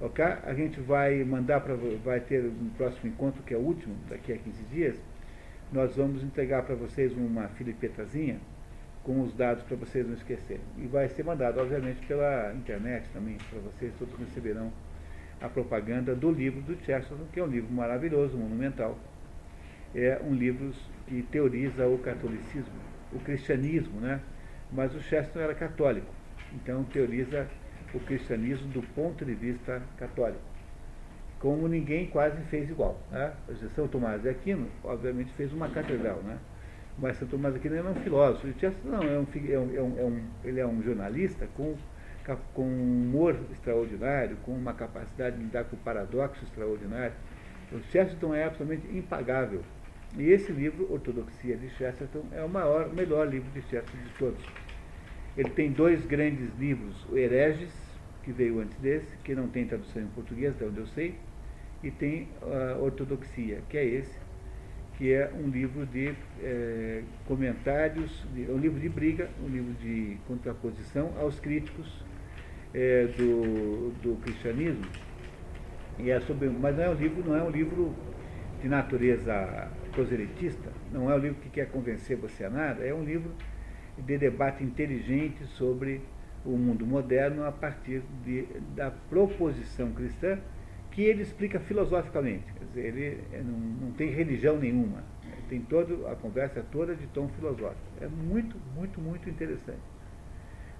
Ok? A gente vai mandar para. Vai ter um próximo encontro, que é o último, daqui a 15 dias. Nós vamos entregar para vocês uma filipetazinha com os dados para vocês não esquecerem. E vai ser mandado, obviamente, pela internet também, para vocês, todos receberão a propaganda do livro do Chesterton, que é um livro maravilhoso, monumental. É um livro que teoriza o catolicismo, o cristianismo, né? Mas o Chesterton era católico, então teoriza o cristianismo do ponto de vista católico. Como ninguém quase fez igual. Né? São Tomás de Aquino, obviamente, fez uma catedral, né? mas São Tomás de Aquino era um filósofo. E Chesterton não, é um, é um, é um, ele é um jornalista com, com um humor extraordinário, com uma capacidade de lidar com paradoxo extraordinário. O Chesterton é absolutamente impagável. E esse livro, Ortodoxia de Chesterton, é o maior, melhor livro de Chesterton de todos. Ele tem dois grandes livros, o Hereges, que veio antes desse, que não tem tradução em português, de onde eu sei, e tem a Ortodoxia, que é esse, que é um livro de é, comentários, de, um livro de briga, um livro de contraposição aos críticos é, do, do cristianismo. E é sobre, mas não é um livro, não é um livro de natureza proselitista, não é um livro que quer convencer você a nada, é um livro de debate inteligente sobre o mundo moderno a partir de, da proposição cristã que ele explica filosoficamente. Dizer, ele não, não tem religião nenhuma. Tem toda a conversa toda de tom filosófico. É muito, muito, muito interessante.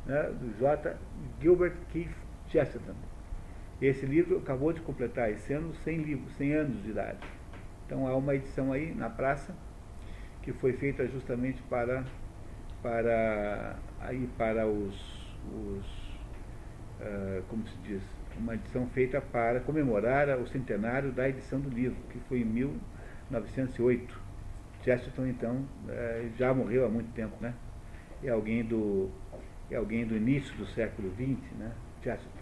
Né? Do J. Gilbert Keith Chesterton. Esse livro acabou de completar esse ano 100 livros, 100 anos de idade. Então há uma edição aí na praça que foi feita justamente para para, aí para os, os uh, como se diz, uma edição feita para comemorar o centenário da edição do livro, que foi em 1908. Chesterton, então, uh, já morreu há muito tempo, né? É alguém do, é alguém do início do século XX, né? Chesterton.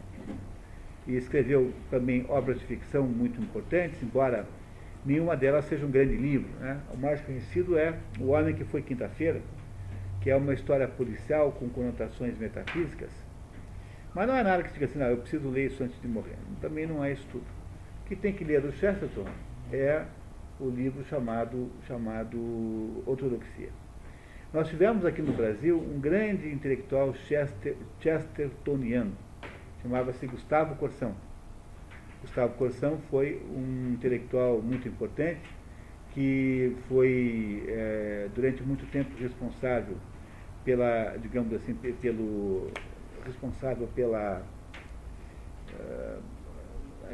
E escreveu também obras de ficção muito importantes, embora nenhuma delas seja um grande livro. Né? O mais conhecido é O Homem que Foi Quinta-feira, que é uma história policial com conotações metafísicas, mas não é nada que diga assim, não, eu preciso ler isso antes de morrer. Também não é isso tudo. O que tem que ler do Chesterton é o livro chamado, chamado Ortodoxia. Nós tivemos aqui no Brasil um grande intelectual Chester, chestertoniano, chamava-se Gustavo Corsão. Gustavo Corsão foi um intelectual muito importante, que foi é, durante muito tempo responsável pela, digamos assim, pelo responsável pela uh,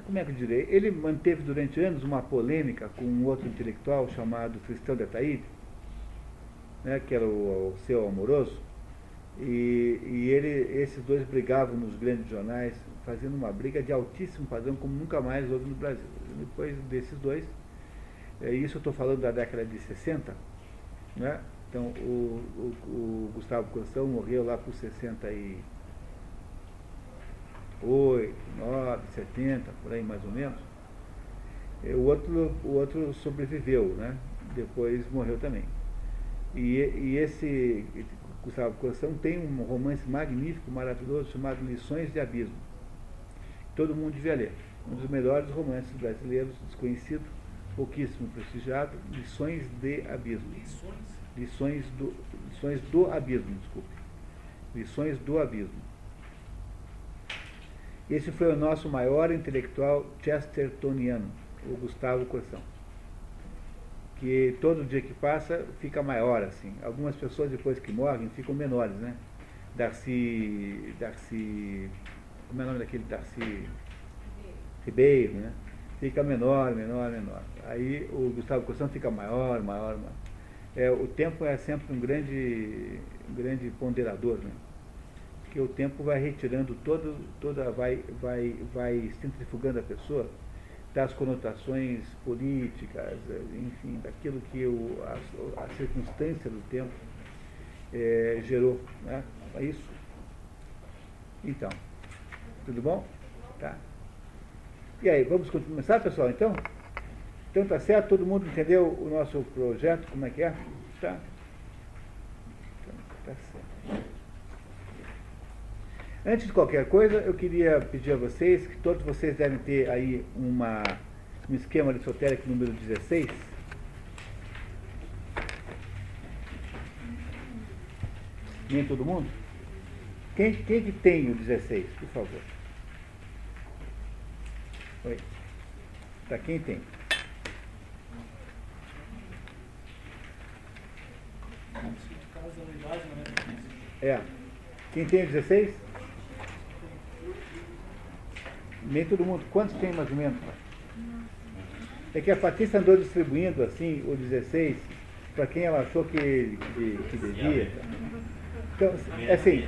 como é que eu direi? Ele manteve durante anos uma polêmica com um outro intelectual chamado Cristão de Ataíde, né, que era o, o seu amoroso, e, e ele, esses dois brigavam nos grandes jornais, fazendo uma briga de altíssimo padrão, como nunca mais houve no Brasil. Depois desses dois, é, isso eu estou falando da década de 60, né? Então, o, o, o Gustavo Corsão morreu lá por 68, 9, 70, por aí mais ou menos. O outro, o outro sobreviveu, né? Depois morreu também. E, e esse Gustavo Corsão tem um romance magnífico, maravilhoso, chamado Lições de Abismo. Todo mundo devia ler. Um dos melhores romances brasileiros, desconhecido, pouquíssimo prestigiado, Lições de Abismo. Lições? Lições do, lições do Abismo, desculpe. Lições do Abismo. Esse foi o nosso maior intelectual chestertoniano, o Gustavo Corsão. Que todo dia que passa fica maior, assim. Algumas pessoas depois que morrem ficam menores, né? Darcy. Darcy. Como é o nome daquele Darcy? Ribeiro, né? Fica menor, menor, menor. Aí o Gustavo Corsão fica maior, maior, maior. É, o tempo é sempre um grande, um grande ponderador, né? Porque o tempo vai retirando todo, toda, vai, vai, vai centrifugando a pessoa das conotações políticas, enfim, daquilo que o, a, a circunstância do tempo é, gerou. Né? É isso? Então, tudo bom? Tá. E aí, vamos começar, pessoal, então? Então tá certo? Todo mundo entendeu o nosso projeto, como é que é? Tá? Então, tá certo. Antes de qualquer coisa, eu queria pedir a vocês que todos vocês devem ter aí uma, um esquema aristotélico número 16. Nem todo mundo? Quem, quem que tem o 16, por favor? Oi. Tá, quem tem? É. Quem tem o 16? Nem todo mundo. Quantos tem mais ou menos? É que a Patrícia andou distribuindo assim o 16 para quem ela achou que, que, que devia. Então, assim,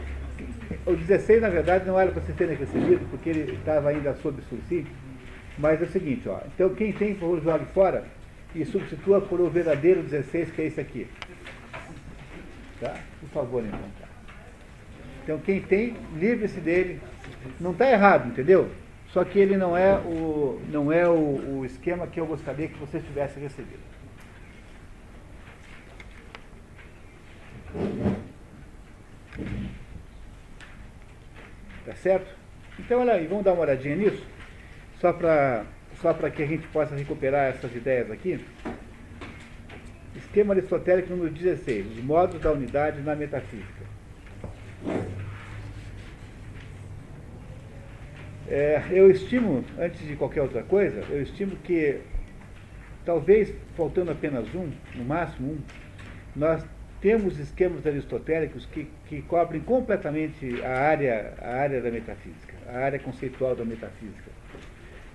o 16 na verdade não era para vocês terem recebido, porque ele estava ainda sob subsídio. Mas é o seguinte, ó. Então quem tem, por jogue fora e substitua por o verdadeiro 16, que é esse aqui. Tá? Por favor, então. Então quem tem, livre-se dele. Não está errado, entendeu? Só que ele não é o, não é o, o esquema que eu gostaria que vocês tivessem recebido. Tá certo? Então, olha aí, vamos dar uma olhadinha nisso, só para só que a gente possa recuperar essas ideias aqui. Esquema aristotélico número 16, os modos da unidade na metafísica. É, eu estimo, antes de qualquer outra coisa, eu estimo que talvez faltando apenas um, no máximo um, nós temos esquemas aristotélicos que, que cobrem completamente a área, a área da metafísica, a área conceitual da metafísica.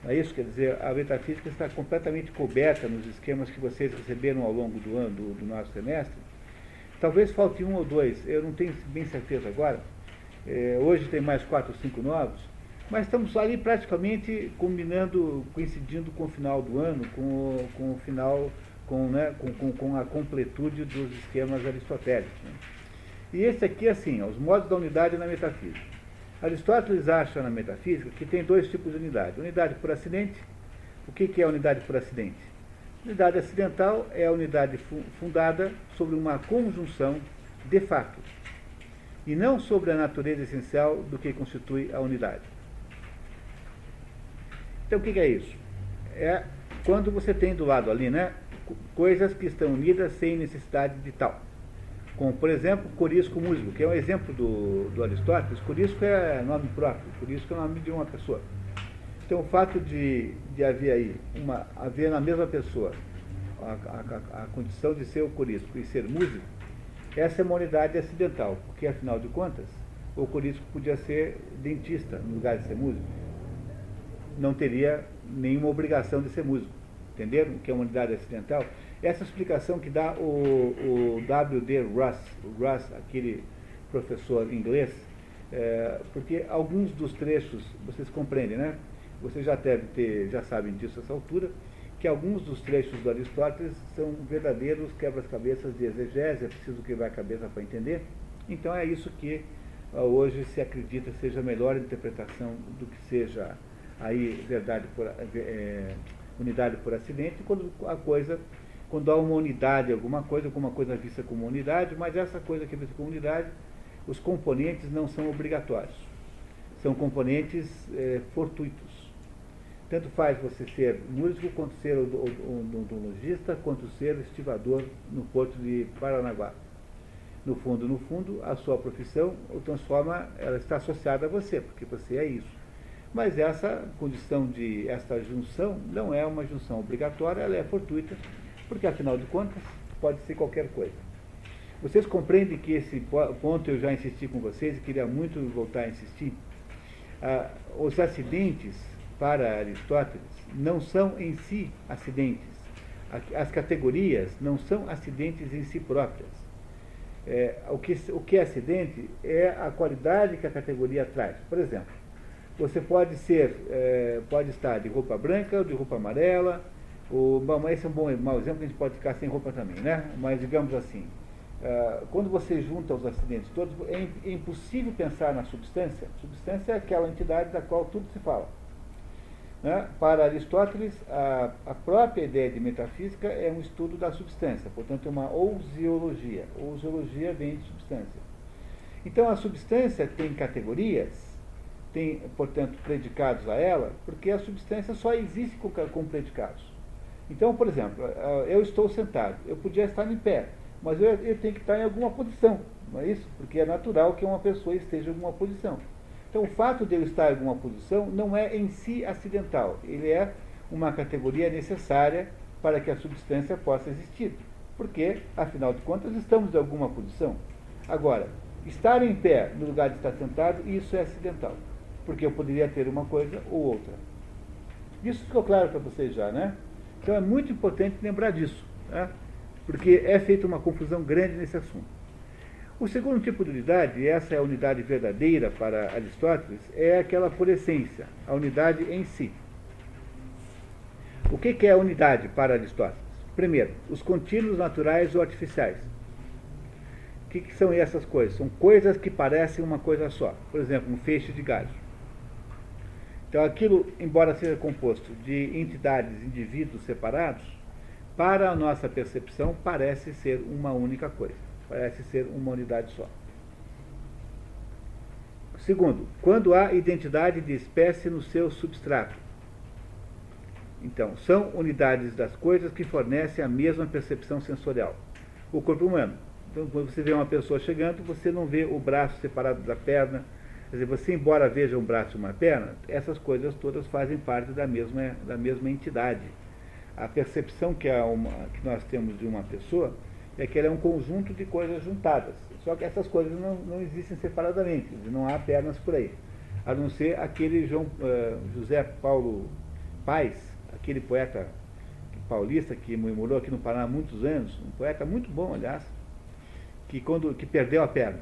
Não é isso? Quer dizer, a metafísica está completamente coberta nos esquemas que vocês receberam ao longo do ano, do, do nosso semestre. Talvez falte um ou dois, eu não tenho bem certeza agora. É, hoje tem mais quatro ou cinco novos, mas estamos ali praticamente combinando, coincidindo com o final do ano, com, com o final, com, né, com, com, com a completude dos esquemas aristotélicos. Né? E esse aqui, assim, os modos da unidade na metafísica. Aristóteles acha na metafísica que tem dois tipos de unidade. Unidade por acidente. O que, que é unidade por acidente? Unidade acidental é a unidade fundada sobre uma conjunção de fato, e não sobre a natureza essencial do que constitui a unidade. Então o que é isso? É quando você tem do lado ali, né, coisas que estão unidas sem necessidade de tal. Como, por exemplo, corisco músico, que é um exemplo do, do Aristóteles. Corisco é nome próprio, corisco é o nome de uma pessoa. Então, o fato de, de haver aí, uma, haver na mesma pessoa a, a, a condição de ser o corisco e ser músico, essa é uma unidade acidental, porque, afinal de contas, o corisco podia ser dentista no lugar de ser músico não teria nenhuma obrigação de ser músico. Entenderam? Que é uma unidade acidental. Essa explicação que dá o, o W.D. Russ, Russ, aquele professor inglês, é, porque alguns dos trechos, vocês compreendem, né? Vocês já devem ter, já sabem disso a essa altura, que alguns dos trechos do Aristóteles são verdadeiros quebras-cabeças de exegese, é preciso quebrar a cabeça para entender. Então é isso que ah, hoje se acredita seja a melhor interpretação do que seja aí verdade por, é, unidade por acidente, quando a coisa, quando há uma unidade, alguma coisa, alguma coisa vista como unidade, mas essa coisa que é vista como unidade, os componentes não são obrigatórios. São componentes é, fortuitos. Tanto faz você ser músico, quanto ser odontologista, quanto ser estivador no porto de Paranaguá. No fundo, no fundo, a sua profissão o transforma, ela está associada a você, porque você é isso. Mas essa condição de, essa junção não é uma junção obrigatória, ela é fortuita, porque afinal de contas pode ser qualquer coisa. Vocês compreendem que esse ponto eu já insisti com vocês e queria muito voltar a insistir? Ah, os acidentes, para Aristóteles, não são em si acidentes. As categorias não são acidentes em si próprias. É, o, que, o que é acidente é a qualidade que a categoria traz. Por exemplo, você pode ser, é, pode estar de roupa branca ou de roupa amarela. O, bom, esse é um bom mau exemplo, a gente pode ficar sem roupa também, né? Mas digamos assim, uh, quando você junta os acidentes todos, é, é impossível pensar na substância. Substância é aquela entidade da qual tudo se fala. Né? Para Aristóteles, a, a, própria ideia de metafísica é um estudo da substância, portanto é uma ousiologia. Ousiologia vem de substância. Então a substância tem categorias tem, portanto, predicados a ela, porque a substância só existe com, com predicados. Então, por exemplo, eu estou sentado, eu podia estar em pé, mas eu, eu tenho que estar em alguma posição, não é isso? Porque é natural que uma pessoa esteja em alguma posição. Então, o fato de eu estar em alguma posição não é em si acidental, ele é uma categoria necessária para que a substância possa existir. Porque, afinal de contas, estamos em alguma posição. Agora, estar em pé no lugar de estar sentado, isso é acidental. Porque eu poderia ter uma coisa ou outra. Isso ficou claro para vocês já, né? Então é muito importante lembrar disso, né? porque é feita uma confusão grande nesse assunto. O segundo tipo de unidade, e essa é a unidade verdadeira para Aristóteles, é aquela por essência, a unidade em si. O que é a unidade para Aristóteles? Primeiro, os contínuos naturais ou artificiais. O que, que, são essas coisas? São coisas que parecem uma coisa só. Por exemplo, um feixe de galho. Então, aquilo, embora seja composto de entidades, indivíduos separados, para a nossa percepção parece ser uma única coisa, parece ser uma unidade só. Segundo, quando há identidade de espécie no seu substrato. Então, são unidades das coisas que fornecem a mesma percepção sensorial. O corpo humano. Então, quando você vê uma pessoa chegando, você não vê o braço separado da perna, Quer dizer, você, embora veja um braço e uma perna, essas coisas todas fazem parte da mesma, da mesma entidade. A percepção que, uma, que nós temos de uma pessoa é que ela é um conjunto de coisas juntadas. Só que essas coisas não, não existem separadamente, não há pernas por aí. A não ser aquele João, uh, José Paulo Paes, aquele poeta paulista que morou aqui no Paraná há muitos anos, um poeta muito bom, aliás, que, quando, que perdeu a perna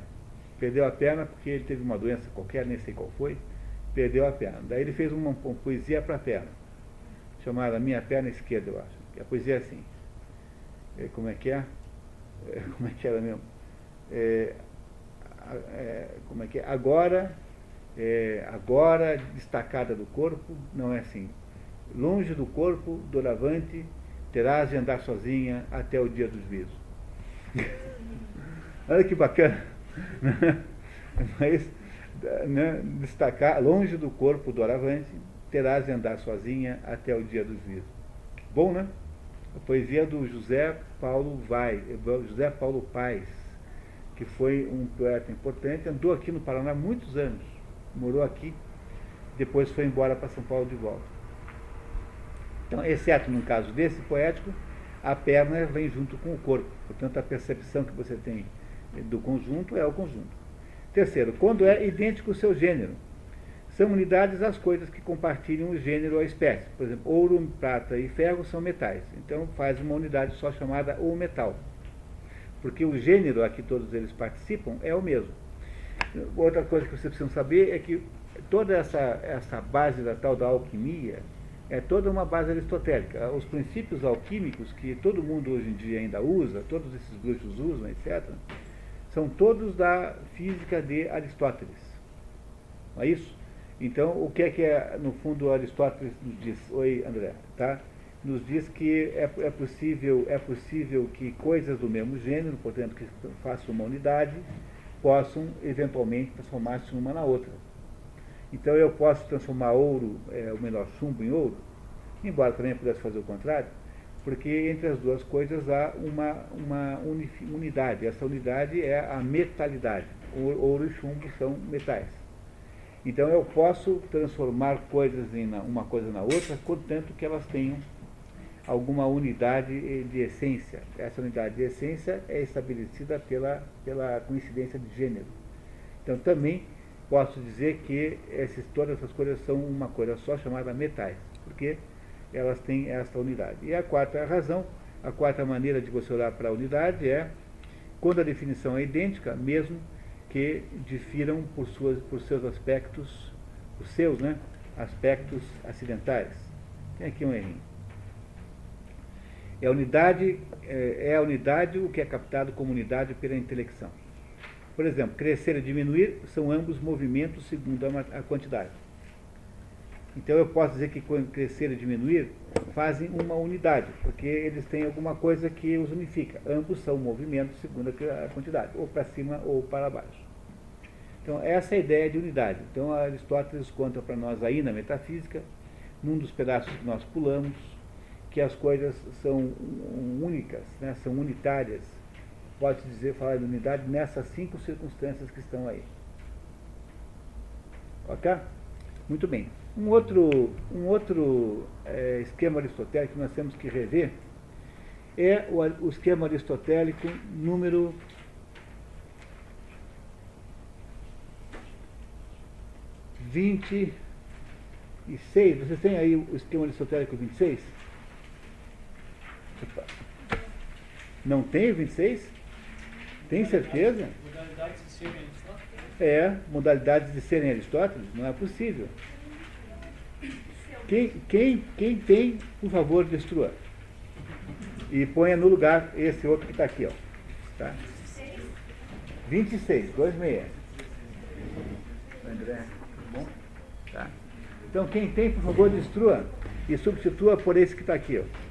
Perdeu a perna porque ele teve uma doença qualquer, nem sei qual foi, perdeu a perna. Daí ele fez uma, uma poesia para a perna, chamada Minha Perna Esquerda, eu acho. E a poesia é assim. É, como é que é? é? Como é que era mesmo? É, é, como é que é? Agora, é, agora destacada do corpo, não é assim. Longe do corpo, doravante, terás de andar sozinha até o dia do juízo. Olha que bacana. Mas né, destacar, longe do corpo do Aravante, terás de andar sozinha até o dia do juízo. Bom, né? A poesia do José Paulo Vai, José Paulo Paes, que foi um poeta importante, andou aqui no Paraná muitos anos, morou aqui, depois foi embora para São Paulo de volta. Então, exceto num caso desse poético, a perna vem junto com o corpo. Portanto, a percepção que você tem do conjunto é o conjunto. Terceiro, quando é idêntico o seu gênero. São unidades as coisas que compartilham o gênero ou a espécie. Por exemplo, ouro, prata e ferro são metais. Então faz uma unidade só chamada o metal. Porque o gênero a que todos eles participam é o mesmo. Outra coisa que vocês precisam saber é que toda essa, essa base da tal da alquimia é toda uma base aristotélica. Os princípios alquímicos que todo mundo hoje em dia ainda usa, todos esses bruxos usam, etc., são todos da física de Aristóteles. Não é isso? Então, o que é que é, no fundo, Aristóteles nos diz? Oi, André, tá? Nos diz que é, é, possível, é possível que coisas do mesmo gênero, portanto, que façam uma unidade, possam eventualmente transformar-se uma na outra. Então, eu posso transformar ouro, é, o menor chumbo, em ouro, embora também pudesse fazer o contrário, porque entre as duas coisas há uma, uma unidade. Essa unidade é a metalidade. Ouro e chumbo são metais. Então eu posso transformar coisas em uma coisa na outra, contanto que elas tenham alguma unidade de essência. Essa unidade de essência é estabelecida pela, pela coincidência de gênero. Então também posso dizer que esses, todas essas coisas são uma coisa só chamada metais, porque elas têm esta unidade. E a quarta razão, a quarta maneira de você olhar para a unidade é quando a definição é idêntica, mesmo que difiram por, suas, por seus aspectos, os seus né, aspectos acidentais. Tem aqui um errinho. É a unidade, é, é a unidade o que é captado como unidade pela intelecção. Por exemplo, crescer e diminuir são ambos movimentos segundo a, a quantidade. Então eu posso dizer que quando crescer e diminuir fazem uma unidade, porque eles têm alguma coisa que os unifica. Ambos são movimentos segundo a quantidade, ou para cima ou para baixo. Então, essa é a ideia de unidade. Então, Aristóteles conta para nós aí na metafísica, num dos pedaços que nós pulamos, que as coisas são únicas, né, são unitárias. Pode-se dizer, falar de unidade nessas cinco circunstâncias que estão aí. Ok? Muito bem. Um outro, um outro é, esquema aristotélico que nós temos que rever é o, o esquema aristotélico número vinte e seis. Vocês têm aí o esquema aristotélico 26? Não tem o 26? Tem certeza? Modalidades de serem Aristóteles? É, modalidades de serem Aristóteles? Não é possível. Quem, quem, quem tem, por favor, destrua. E ponha no lugar esse outro que está aqui, ó. Tá? 26, 26. André, bom? Tá. Então quem tem, por favor, destrua e substitua por esse que está aqui, ó.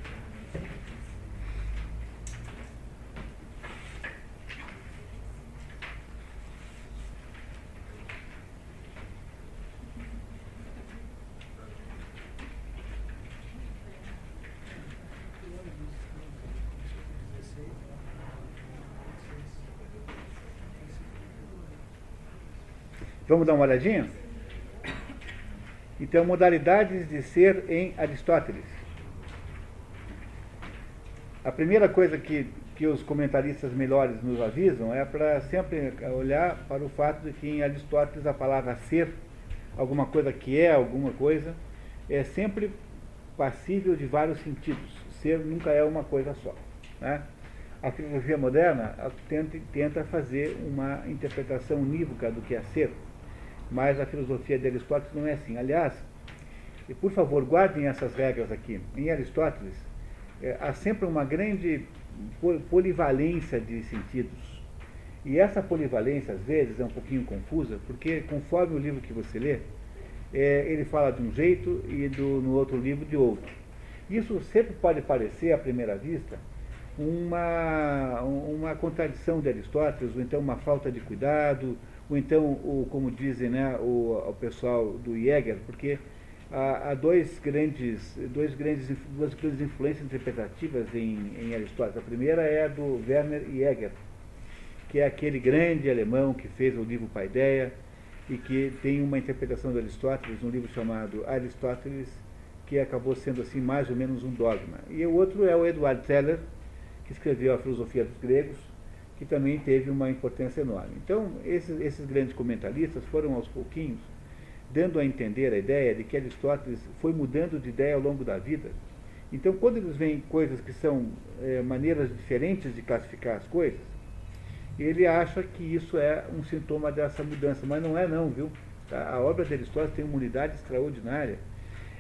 Vamos dar uma olhadinha? Então, modalidades de ser em Aristóteles. A primeira coisa que, que os comentaristas melhores nos avisam é para sempre olhar para o fato de que em Aristóteles a palavra ser, alguma coisa que é alguma coisa, é sempre passível de vários sentidos. Ser nunca é uma coisa só. Né? A filosofia moderna tenta, tenta fazer uma interpretação unívoca do que é ser mas a filosofia de Aristóteles não é assim. Aliás, e por favor, guardem essas regras aqui. Em Aristóteles, é, há sempre uma grande polivalência de sentidos. E essa polivalência, às vezes, é um pouquinho confusa, porque conforme o livro que você lê, é, ele fala de um jeito e do, no outro livro de outro. Isso sempre pode parecer, à primeira vista, uma, uma contradição de Aristóteles, ou então uma falta de cuidado, ou então, o, como dizem né, o, o pessoal do Jäger, porque há, há dois grandes, dois grandes, duas grandes influências interpretativas em, em Aristóteles. A primeira é a do Werner Jäger, que é aquele grande alemão que fez o livro Paideia e que tem uma interpretação de Aristóteles, um livro chamado Aristóteles, que acabou sendo assim mais ou menos um dogma. E o outro é o Eduard Teller, que escreveu a filosofia dos gregos, que também teve uma importância enorme. Então, esses, esses grandes comentaristas foram aos pouquinhos dando a entender a ideia de que Aristóteles foi mudando de ideia ao longo da vida. Então, quando eles veem coisas que são é, maneiras diferentes de classificar as coisas, ele acha que isso é um sintoma dessa mudança, mas não é não, viu? A obra de Aristóteles tem uma unidade extraordinária.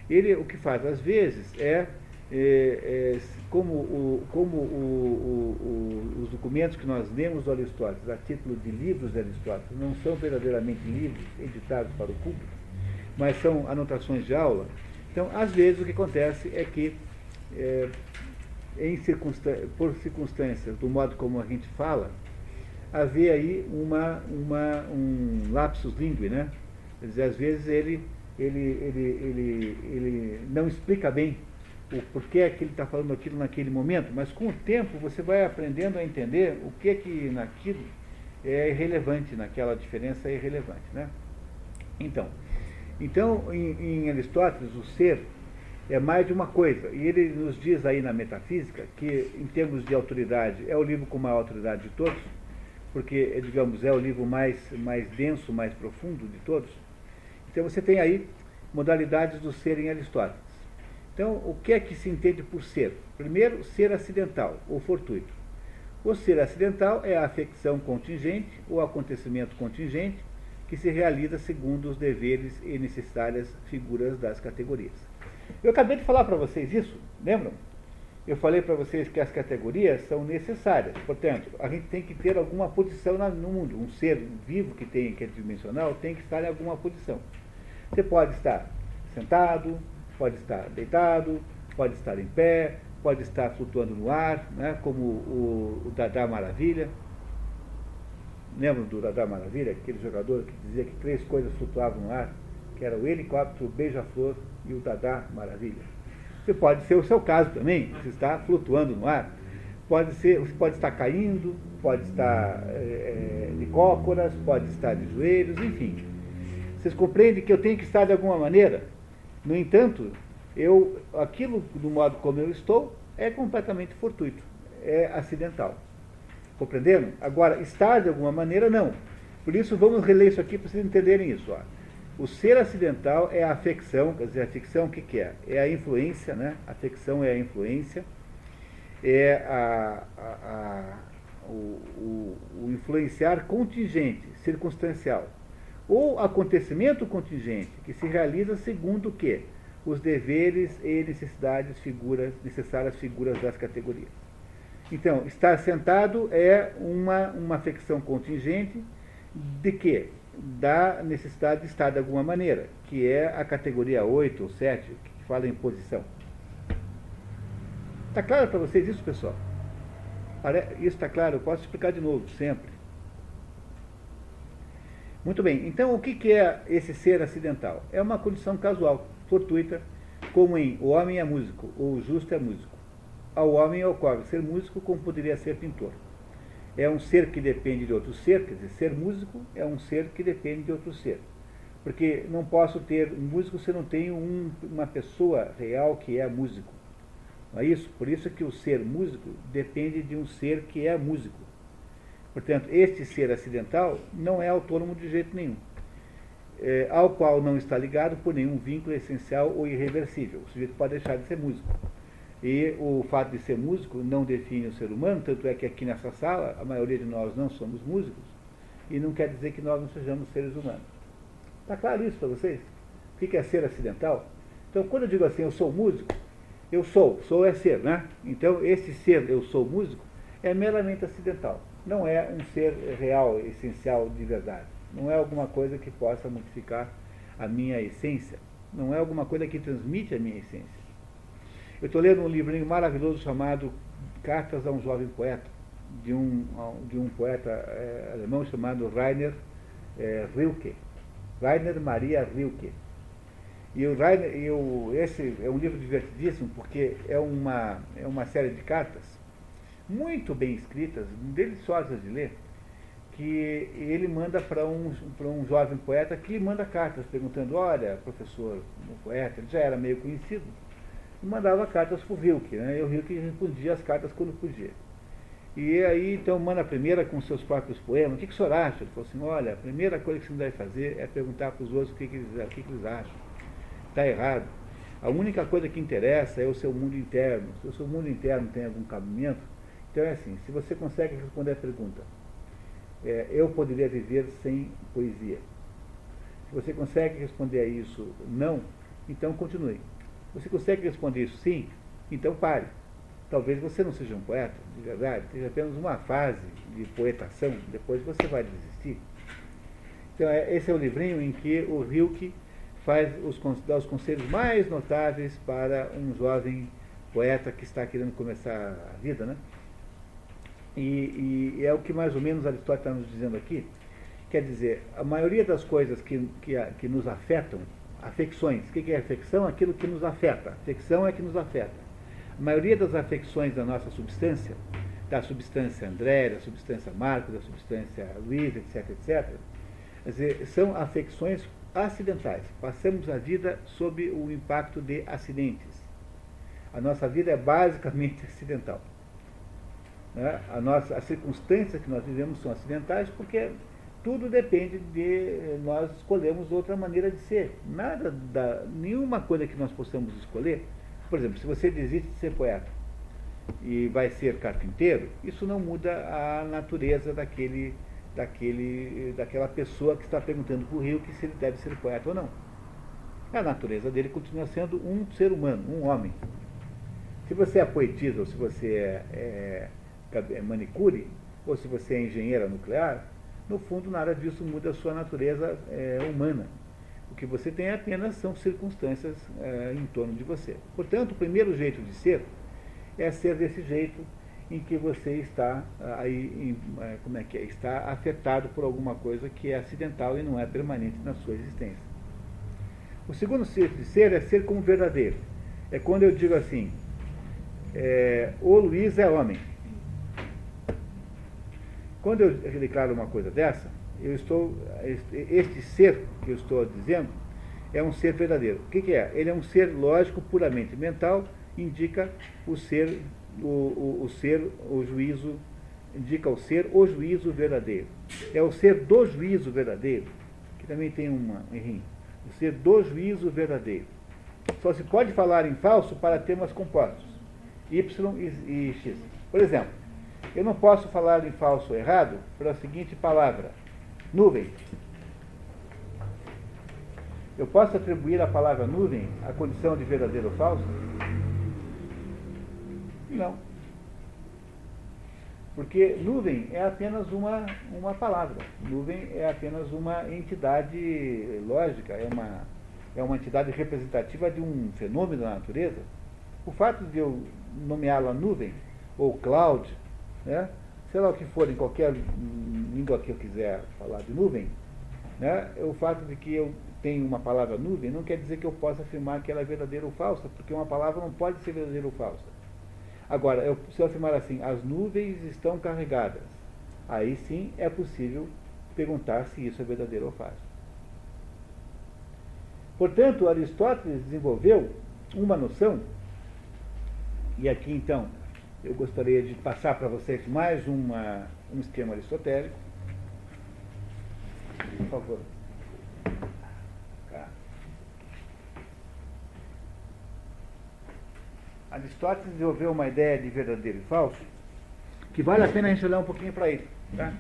Ele o que faz às vezes é é, é, como, o, como o, o, os documentos que nós lemos do Aristóteles, a título de livros de Aristóteles, não são verdadeiramente livros editados para o público, mas são anotações de aula. Então, às vezes, o que acontece é que, é, em por circunstâncias, do modo como a gente fala, haver aí uma, uma, um lapsus linguae, né? Quer dizer, às vezes ele, ele, ele, ele, ele não explica bem o porquê é que ele está falando aquilo naquele momento, mas com o tempo você vai aprendendo a entender o que é que naquilo é irrelevante, naquela diferença é irrelevante. Né? Então, então em, em Aristóteles, o ser é mais de uma coisa. E ele nos diz aí na metafísica que, em termos de autoridade, é o livro com maior autoridade de todos, porque, digamos, é o livro mais, mais denso, mais profundo de todos. Então você tem aí modalidades do ser em Aristóteles. Então, o que é que se entende por ser? Primeiro, ser acidental ou fortuito. O ser acidental é a afecção contingente ou acontecimento contingente que se realiza segundo os deveres e necessárias figuras das categorias. Eu acabei de falar para vocês isso, lembram? Eu falei para vocês que as categorias são necessárias, portanto, a gente tem que ter alguma posição no mundo. Um ser vivo que tem que é dimensional tem que estar em alguma posição. Você pode estar sentado, pode estar deitado, pode estar em pé, pode estar flutuando no ar, né, como o, o Dadá Maravilha. lembram do Radar Maravilha, aquele jogador que dizia que três coisas flutuavam no ar, que era o helicóptero, o beija-flor e o Dadá Maravilha. Você pode ser o seu caso também, você está flutuando no ar. Pode ser, você pode estar caindo, pode estar é, de cócoras, pode estar de joelhos, enfim. Vocês compreendem que eu tenho que estar de alguma maneira? No entanto, eu, aquilo do modo como eu estou é completamente fortuito, é acidental. Compreenderam? Agora, estar de alguma maneira, não. Por isso, vamos reler isso aqui para vocês entenderem isso. Ó. O ser acidental é a afecção, quer dizer, a ficção o que, que é? É a influência, né? A afecção é a influência, é a, a, a o, o, o influenciar contingente, circunstancial. Ou acontecimento contingente, que se realiza segundo o quê? Os deveres e necessidades figuras, necessárias figuras das categorias. Então, estar sentado é uma, uma afecção contingente de quê? Da necessidade de estar de alguma maneira, que é a categoria 8 ou 7, que fala em posição. Está claro para vocês isso, pessoal? Isso está claro, eu posso explicar de novo, sempre. Muito bem, então o que é esse ser acidental? É uma condição casual, fortuita, como em o homem é músico, ou o justo é músico. Ao homem ocorre ser músico como poderia ser pintor. É um ser que depende de outro ser, quer dizer, ser músico é um ser que depende de outro ser. Porque não posso ter músico se não tenho um, uma pessoa real que é músico. Não é isso? Por isso que o ser músico depende de um ser que é músico. Portanto, este ser acidental não é autônomo de jeito nenhum, é, ao qual não está ligado por nenhum vínculo essencial ou irreversível. O sujeito pode deixar de ser músico. E o fato de ser músico não define o ser humano, tanto é que aqui nessa sala a maioria de nós não somos músicos, e não quer dizer que nós não sejamos seres humanos. Está claro isso para vocês? O que é ser acidental? Então, quando eu digo assim, eu sou músico, eu sou, sou é ser, né? Então, esse ser, eu sou músico, é meramente acidental não é um ser real, essencial de verdade. Não é alguma coisa que possa modificar a minha essência. Não é alguma coisa que transmite a minha essência. Eu estou lendo um livrinho maravilhoso chamado Cartas a um Jovem Poeta, de um, de um poeta é, alemão chamado Rainer é, Rilke. Rainer Maria Rilke. E, o Rainer, esse é um livro divertidíssimo porque é uma, é uma série de cartas muito bem escritas, deliciosas de ler, que ele manda para um, um jovem poeta que manda cartas perguntando, olha, professor, um poeta, ele já era meio conhecido, e mandava cartas para o Rilke, né? e o Rilke respondia as cartas quando podia. E aí, então, manda a primeira com seus próprios poemas. O que, que o senhor acha? Ele falou assim, olha, a primeira coisa que você deve fazer é perguntar para os outros o que, que, eles, o que, que eles acham. Está errado. A única coisa que interessa é o seu mundo interno. Se o seu mundo interno tem algum cabimento, então é assim, se você consegue responder a pergunta, é, eu poderia viver sem poesia. Se você consegue responder a isso não, então continue. Você consegue responder isso sim, então pare. Talvez você não seja um poeta, de verdade, seja apenas uma fase de poetação, depois você vai desistir. Então, é, esse é o livrinho em que o Rilke faz os, dá os conselhos mais notáveis para um jovem poeta que está querendo começar a vida, né? E, e, é o que mais ou menos Aristóteles está nos dizendo aqui. Quer dizer, a maioria das coisas que, que, que nos afetam, afecções, o que é afecção? Aquilo que nos afeta. Afecção é que nos afeta. A maioria das afecções da nossa substância, da substância André, da substância Marcos, da substância Luiz, etc, etc, dizer, são afecções acidentais. Passamos a vida sob o impacto de acidentes. A nossa vida é basicamente acidental. Né? A nossa, as circunstâncias que nós vivemos são acidentais porque tudo depende de nós escolhermos outra maneira de ser. Nada da, nenhuma coisa que nós possamos escolher. Por exemplo, se você desiste de ser poeta e vai ser carpinteiro, isso não muda a natureza daquele, daquele, daquela pessoa que está perguntando para o Rio que se ele deve ser poeta ou não. A natureza dele continua sendo um ser humano, um homem. Se você é poetisa ou se você é é manicure, ou se você é engenheira nuclear, no fundo nada disso muda a sua natureza é, humana. O que você tem apenas são circunstâncias é, em torno de você. Portanto, o primeiro jeito de ser é ser desse jeito em que você está aí, em, é, como é que é, está afetado por alguma coisa que é acidental e não é permanente na sua existência. O segundo sentido de ser é ser como verdadeiro. É quando eu digo assim, é, o Luiz é homem. Quando eu declaro uma coisa dessa, eu estou, este ser que eu estou dizendo é um ser verdadeiro. O que, que é? Ele é um ser lógico, puramente mental, indica o ser, o, o, o ser, o juízo, indica o ser, o juízo verdadeiro. É o ser do juízo verdadeiro, que também tem uma, um errinho. O ser do juízo verdadeiro. Só se pode falar em falso para temas compostos, y e x. Por exemplo, eu não posso falar em falso ou errado para a seguinte palavra: nuvem. Eu posso atribuir à palavra nuvem a condição de verdadeiro ou falso? Não. Porque nuvem é apenas uma, uma palavra. Nuvem é apenas uma entidade lógica, é uma, é uma entidade representativa de um fenômeno da natureza. O fato de eu nomeá-la nuvem, ou cloud, né? sei lá o que for, em qualquer língua que eu quiser falar de nuvem, né? o fato de que eu tenho uma palavra nuvem não quer dizer que eu possa afirmar que ela é verdadeira ou falsa, porque uma palavra não pode ser verdadeira ou falsa. Agora, eu, se eu afirmar assim, as nuvens estão carregadas, aí sim é possível perguntar se isso é verdadeiro ou falso. Portanto, Aristóteles desenvolveu uma noção, e aqui então eu gostaria de passar para vocês mais uma, um esquema aristotélico. Por favor. Aristóteles desenvolveu uma ideia de verdadeiro e falso que vale a pena a gente olhar um pouquinho para isso. Tá?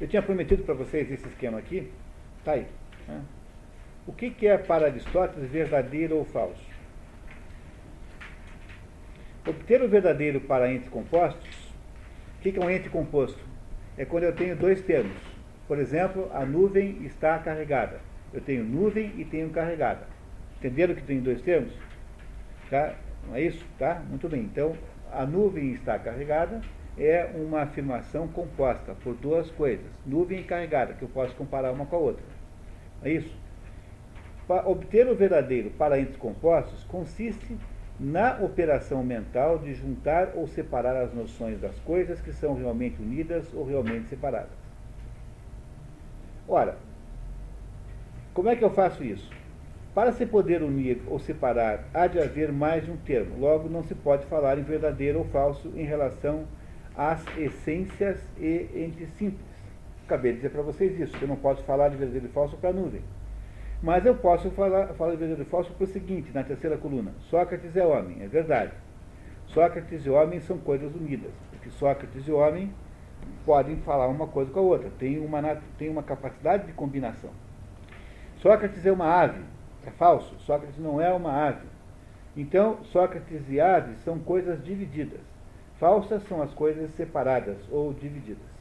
Eu tinha prometido para vocês esse esquema aqui. Está aí. Né? O que, que é para Aristóteles verdadeiro ou falso? Obter o verdadeiro para entes compostos, o que, que é um ente composto? É quando eu tenho dois termos. Por exemplo, a nuvem está carregada. Eu tenho nuvem e tenho carregada. Entenderam que tem dois termos? Tá? Não é isso? Tá? Muito bem. Então, a nuvem está carregada é uma afirmação composta por duas coisas, nuvem e carregada, que eu posso comparar uma com a outra. É isso? Obter o verdadeiro para entes compostos consiste na operação mental de juntar ou separar as noções das coisas que são realmente unidas ou realmente separadas. Ora, como é que eu faço isso? Para se poder unir ou separar, há de haver mais de um termo. Logo, não se pode falar em verdadeiro ou falso em relação às essências e entes simples. Acabei de dizer para vocês isso, eu não posso falar de verdadeiro e falso para a nuvem. Mas eu posso falar, falar de verdadeiro e falso para o seguinte, na terceira coluna. Sócrates é homem, é verdade. Sócrates e homem são coisas unidas, porque Sócrates e homem podem falar uma coisa com a outra, tem uma, tem uma capacidade de combinação. Sócrates é uma ave, é falso, Sócrates não é uma ave. Então, Sócrates e aves são coisas divididas. Falsas são as coisas separadas ou divididas.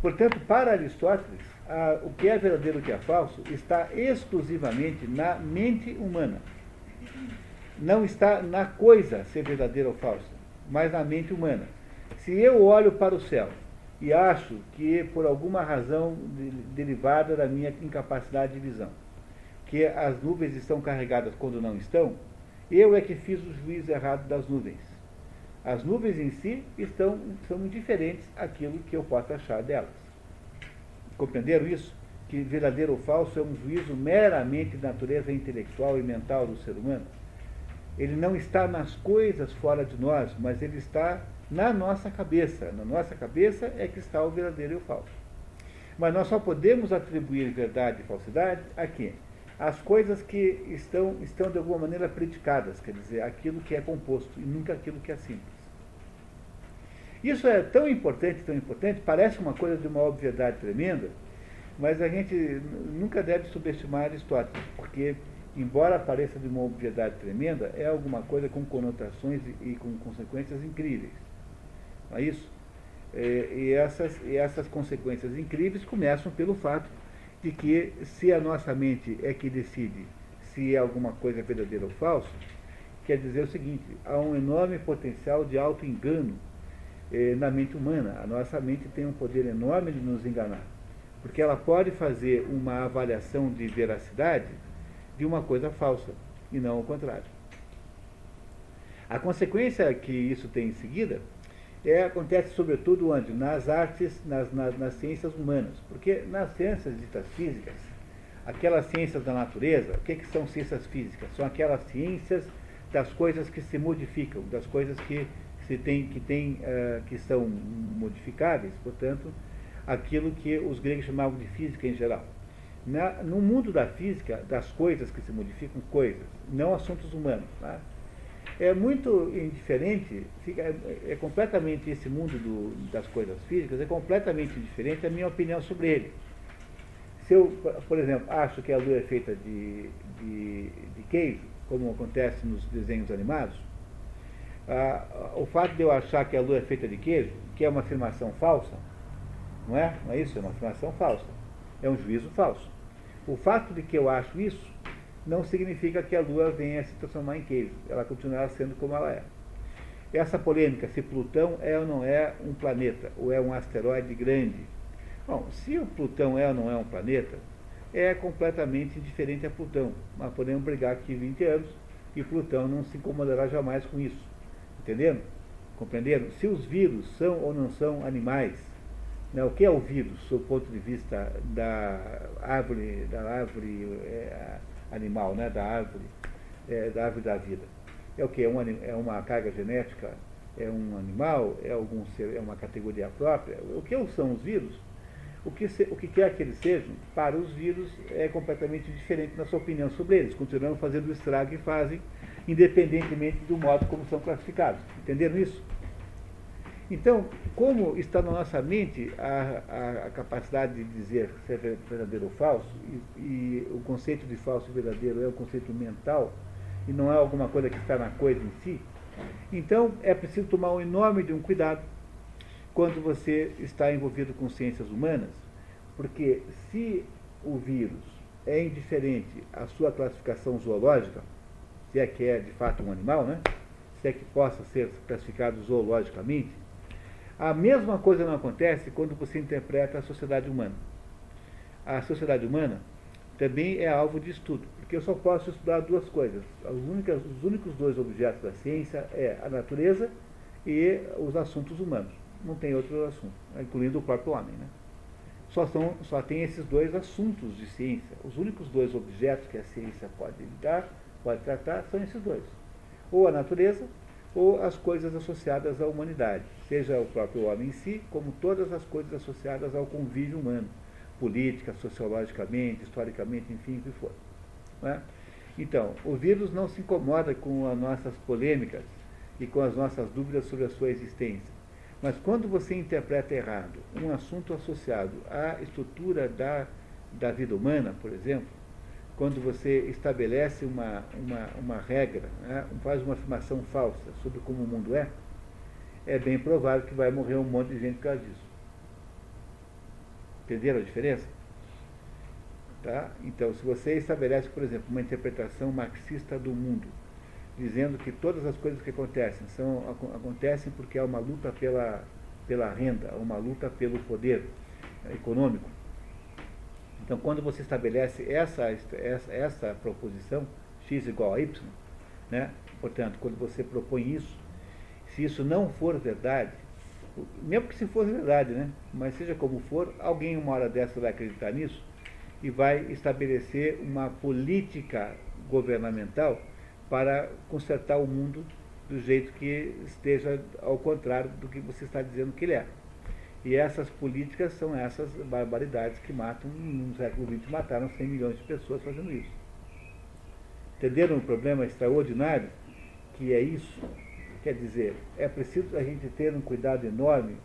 Portanto, para Aristóteles, a, o que é verdadeiro e o que é falso está exclusivamente na mente humana. Não está na coisa ser verdadeira ou falsa, mas na mente humana. Se eu olho para o céu e acho que por alguma razão de, derivada da minha incapacidade de visão, que as nuvens estão carregadas quando não estão, eu é que fiz o juízo errado das nuvens. As nuvens em si estão, são indiferentes àquilo que eu posso achar delas. Compreenderam isso? Que verdadeiro ou falso é um juízo meramente de natureza intelectual e mental do ser humano? Ele não está nas coisas fora de nós, mas ele está na nossa cabeça. Na nossa cabeça é que está o verdadeiro e o falso. Mas nós só podemos atribuir verdade e falsidade a quê? As coisas que estão, estão de alguma maneira predicadas, quer dizer, aquilo que é composto e nunca aquilo que é simples. Isso é tão importante, tão importante, parece uma coisa de uma obviedade tremenda, mas a gente nunca deve subestimar Aristóteles, porque, embora pareça de uma obviedade tremenda, é alguma coisa com conotações e, com consequências incríveis. Não é isso? É, e, essas, e essas consequências incríveis começam pelo fato de que se a nossa mente é que decide se é alguma coisa verdadeira ou falsa, quer dizer o seguinte, há um enorme potencial de auto-engano eh, na mente humana. A nossa mente tem um poder enorme de nos enganar, porque ela pode fazer uma avaliação de veracidade de uma coisa falsa, e não o contrário. A consequência que isso tem em seguida é, acontece sobretudo onde? Nas artes, nas, nas, nas ciências humanas. Porque nas ciências ditas físicas, aquelas ciências da natureza, o que, que são ciências físicas? São aquelas ciências das coisas que se modificam, das coisas que se tem, que, tem, uh, que são modificáveis, portanto, aquilo que os gregos chamavam de física em geral. Na, no mundo da física, das coisas que se modificam, coisas, não assuntos humanos. Tá? É muito indiferente, fica, é, é completamente esse mundo do, das coisas físicas, é completamente diferente a minha opinião sobre ele. Se eu, por exemplo, acho que a lua é feita de, de, de queijo, como acontece nos desenhos animados, ah, o fato de eu achar que a lua é feita de queijo, que é uma afirmação falsa, não é? Não é isso? É uma afirmação falsa. É um juízo falso. O fato de que eu acho isso não significa que a lua venha a se transformar em queijo. Ela continuará sendo como ela é. Essa polêmica, se Plutão é ou não é um planeta, ou é um asteroide grande. Bom, se o Plutão é ou não é um planeta, é completamente diferente a Plutão. Mas podemos brigar aqui 20 anos e Plutão não se incomodará jamais com isso. Entenderam? Compreenderam? Se os vírus são ou não são animais, né, o que é o vírus, do ponto de vista da árvore, da árvore é, animal, né, da árvore, é, da árvore da vida? É o que? É uma, é uma carga genética? É um animal? É, algum ser, é uma categoria própria? O que são os vírus? O que, se, o que quer que eles sejam, para os vírus é completamente diferente na sua opinião sobre eles. Continuam fazendo o estrago que fazem, independentemente do modo como são classificados. Entenderam isso? Então, como está na nossa mente a, a, a capacidade de dizer se é verdadeiro ou falso, e, e, o conceito de falso e verdadeiro é um conceito mental, e não é alguma coisa que está na coisa em si, então é preciso tomar um enorme de um cuidado quando você está envolvido com ciências humanas, porque se o vírus é indiferente à sua classificação zoológica, se é que é de fato um animal, né? se é que possa ser classificado zoologicamente, a mesma coisa não acontece quando você interpreta a sociedade humana. A sociedade humana também é alvo de estudo, porque eu só posso estudar duas coisas. Únicas, os únicos dois objetos da ciência é a natureza e os assuntos humanos não tem outro assunto, incluindo o próprio homem. Né? Só, são, só tem esses dois assuntos de ciência. Os únicos dois objetos que a ciência pode lidar, pode tratar, são esses dois. Ou a natureza, ou as coisas associadas à humanidade, seja o próprio homem em si, como todas as coisas associadas ao convívio humano, política, sociologicamente, historicamente, enfim, o que for. É? Então, o vírus não se incomoda com as nossas polêmicas e com as nossas dúvidas sobre a sua existência. Mas quando você interpreta errado um assunto associado à estrutura da, da vida humana, por exemplo, quando você estabelece uma, uma, uma regra, né, faz uma afirmação falsa sobre como o mundo é, é bem provável que vai morrer um monte de gente por causa disso. Entenderam a diferença? Tá? Então, se você estabelece, por exemplo, uma interpretação marxista do mundo, dizendo que todas as coisas que acontecem são, acontecem porque há uma luta pela, pela renda, uma luta pelo poder econômico. Então, quando você estabelece essa, essa, essa proposição, x igual a y, né? portanto, quando você propõe isso, se isso não for verdade, mesmo que se for verdade, né? mas seja como for, alguém uma hora dessa vai acreditar nisso e vai estabelecer uma política governamental para consertar o mundo do jeito que esteja ao contrário do que você está dizendo que ele é. E essas políticas são essas barbaridades que matam, no século XX mataram 100 milhões de pessoas fazendo isso. Entenderam o problema extraordinário que é isso? Quer dizer, é preciso a gente ter um cuidado enorme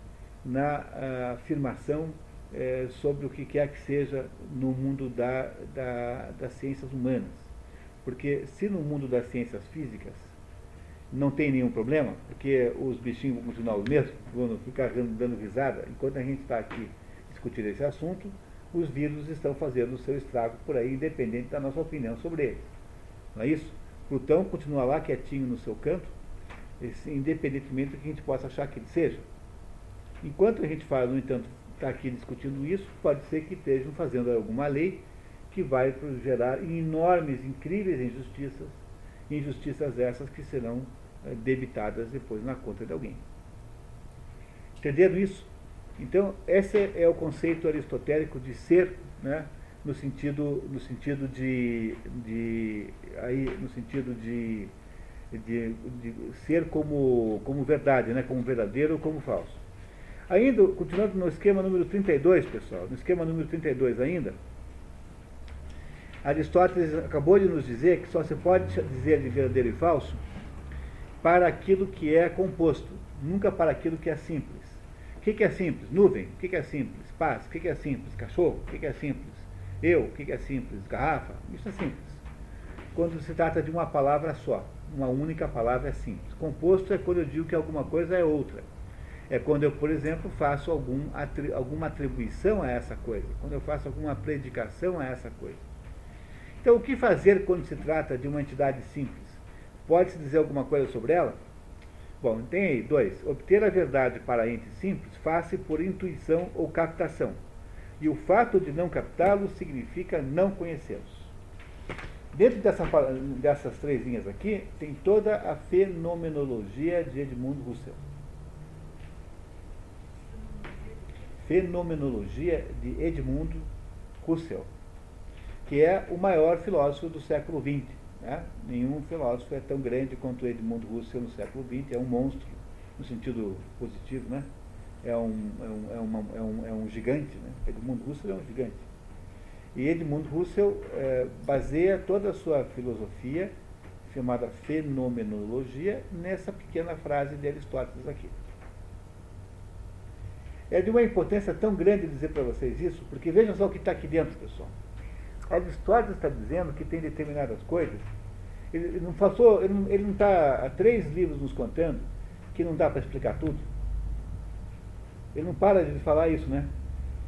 na afirmação é, sobre o que quer que seja no mundo da, da, das ciências humanas porque se no mundo das ciências físicas não tem nenhum problema, porque os bichinhos vão continuar os mesmos, vão ficar dando risada, enquanto a gente está aqui discutindo esse assunto, os vírus estão fazendo o seu estrago por aí, independente da nossa opinião sobre eles. Não é isso? Plutão continua lá quietinho no seu canto, independentemente do que a gente possa achar que ele seja. Enquanto a gente fala, no entanto, está aqui discutindo isso, pode ser que estejam fazendo alguma lei que vai gerar enormes, incríveis injustiças, injustiças essas que serão eh, debitadas depois na conta de alguém. Entenderam isso? Então, esse é o conceito aristotélico de ser, né, no sentido, no sentido de, de aí, no sentido de, de, de, ser como, como verdade, né, como verdadeiro ou como falso. Ainda, continuando no esquema número 32, pessoal, no esquema número 32 ainda, Aristóteles acabou de nos dizer que só se pode dizer de verdadeiro e falso para aquilo que é composto, nunca para aquilo que é simples. O que é simples? Nuvem. O que é simples? Paz. O que é simples? Cachorro. O que é simples? Eu. O que é simples? Garrafa. Isso é simples. Quando se trata de uma palavra só, uma única palavra é simples. Composto é quando eu digo que alguma coisa é outra. É quando eu, por exemplo, faço algum, alguma atribuição a essa coisa, quando eu faço alguma predicação a essa coisa. Então, o que fazer quando se trata de uma entidade simples? Pode-se dizer alguma coisa sobre ela? Bom, tem aí dois. Obter a verdade para entes simples faz-se por intuição ou captação. E o fato de não captá-los significa não conhecê-los. Dentro dessa, dessas três linhas aqui, tem toda a fenomenologia de Edmund Husserl. Fenomenologia de Edmund Husserl que é o maior filósofo do século XX. Né? Nenhum filósofo é tão grande quanto Edmund Husserl no século XX, é um monstro, no sentido positivo, né? é, um, é, um, é, uma, é, um, é um gigante. Né? Edmund Husserl é um gigante. E Edmund Husserl é, baseia toda a sua filosofia, chamada fenomenologia, nessa pequena frase de Aristóteles aqui. É de uma importância tão grande dizer para vocês isso, porque vejam só o que está aqui dentro, pessoal. Aristóteles está dizendo que tem determinadas coisas. Ele não passou, ele não está há três livros nos contando que não dá para explicar tudo. Ele não para de falar isso, né?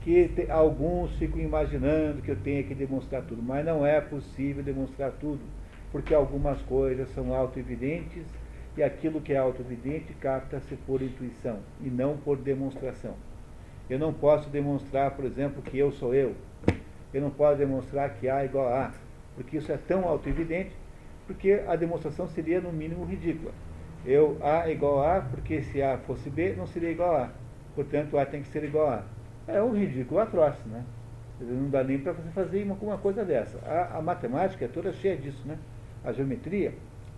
Que te, alguns ficam imaginando que eu tenho que demonstrar tudo, mas não é possível demonstrar tudo, porque algumas coisas são auto-evidentes e aquilo que é auto-evidente capta-se por intuição e não por demonstração. Eu não posso demonstrar, por exemplo, que eu sou eu eu não posso demonstrar que A é igual a A, porque isso é tão auto-evidente, porque a demonstração seria no mínimo ridícula. Eu, A é igual a A, porque se A fosse B, não seria igual a A. Portanto, A tem que ser igual a A. É um ridículo atroz, né? Não dá nem para você fazer uma coisa dessa. A, a, matemática é toda cheia disso, né? A geometria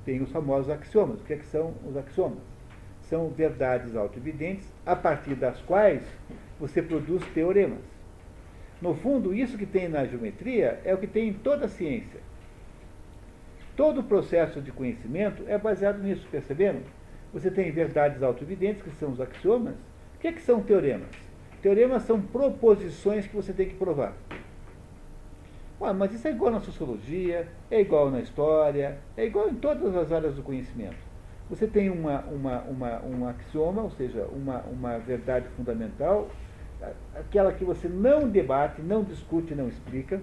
tem os famosos axiomas. O que, é que são os axiomas? São verdades auto-evidentes, a partir das quais você produz teoremas. No fundo, isso que tem na geometria é o que tem em toda a ciência. Todo o processo de conhecimento é baseado nisso, perceberam? Você tem verdades auto-evidentes, que são os axiomas. O que, é que são teoremas? Teoremas são proposições que você tem que provar. Ué, mas isso é igual na sociologia, é igual na história, é igual em todas as áreas do conhecimento. Você tem uma, uma, uma, um axioma, ou seja, uma, uma verdade fundamental, aquela que você não debate, não discute, não explica,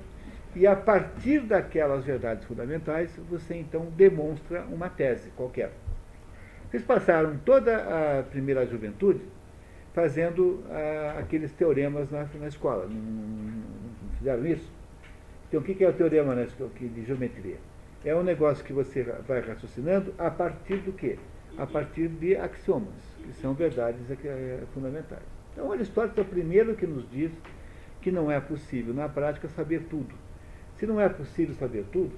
e a partir daquelas verdades fundamentais, você então demonstra uma tese qualquer. Vocês passaram toda a primeira juventude fazendo ah, aqueles teoremas na, na escola, não, não, fizeram isso? Então, o que é o teorema de geometria? É um negócio que você vai raciocinando a partir do quê? A partir de axiomas, que são verdades eh, fundamentais. Então, Aristóteles é o primeiro que nos diz que não é possível, na prática, saber tudo. Se não é possível saber tudo,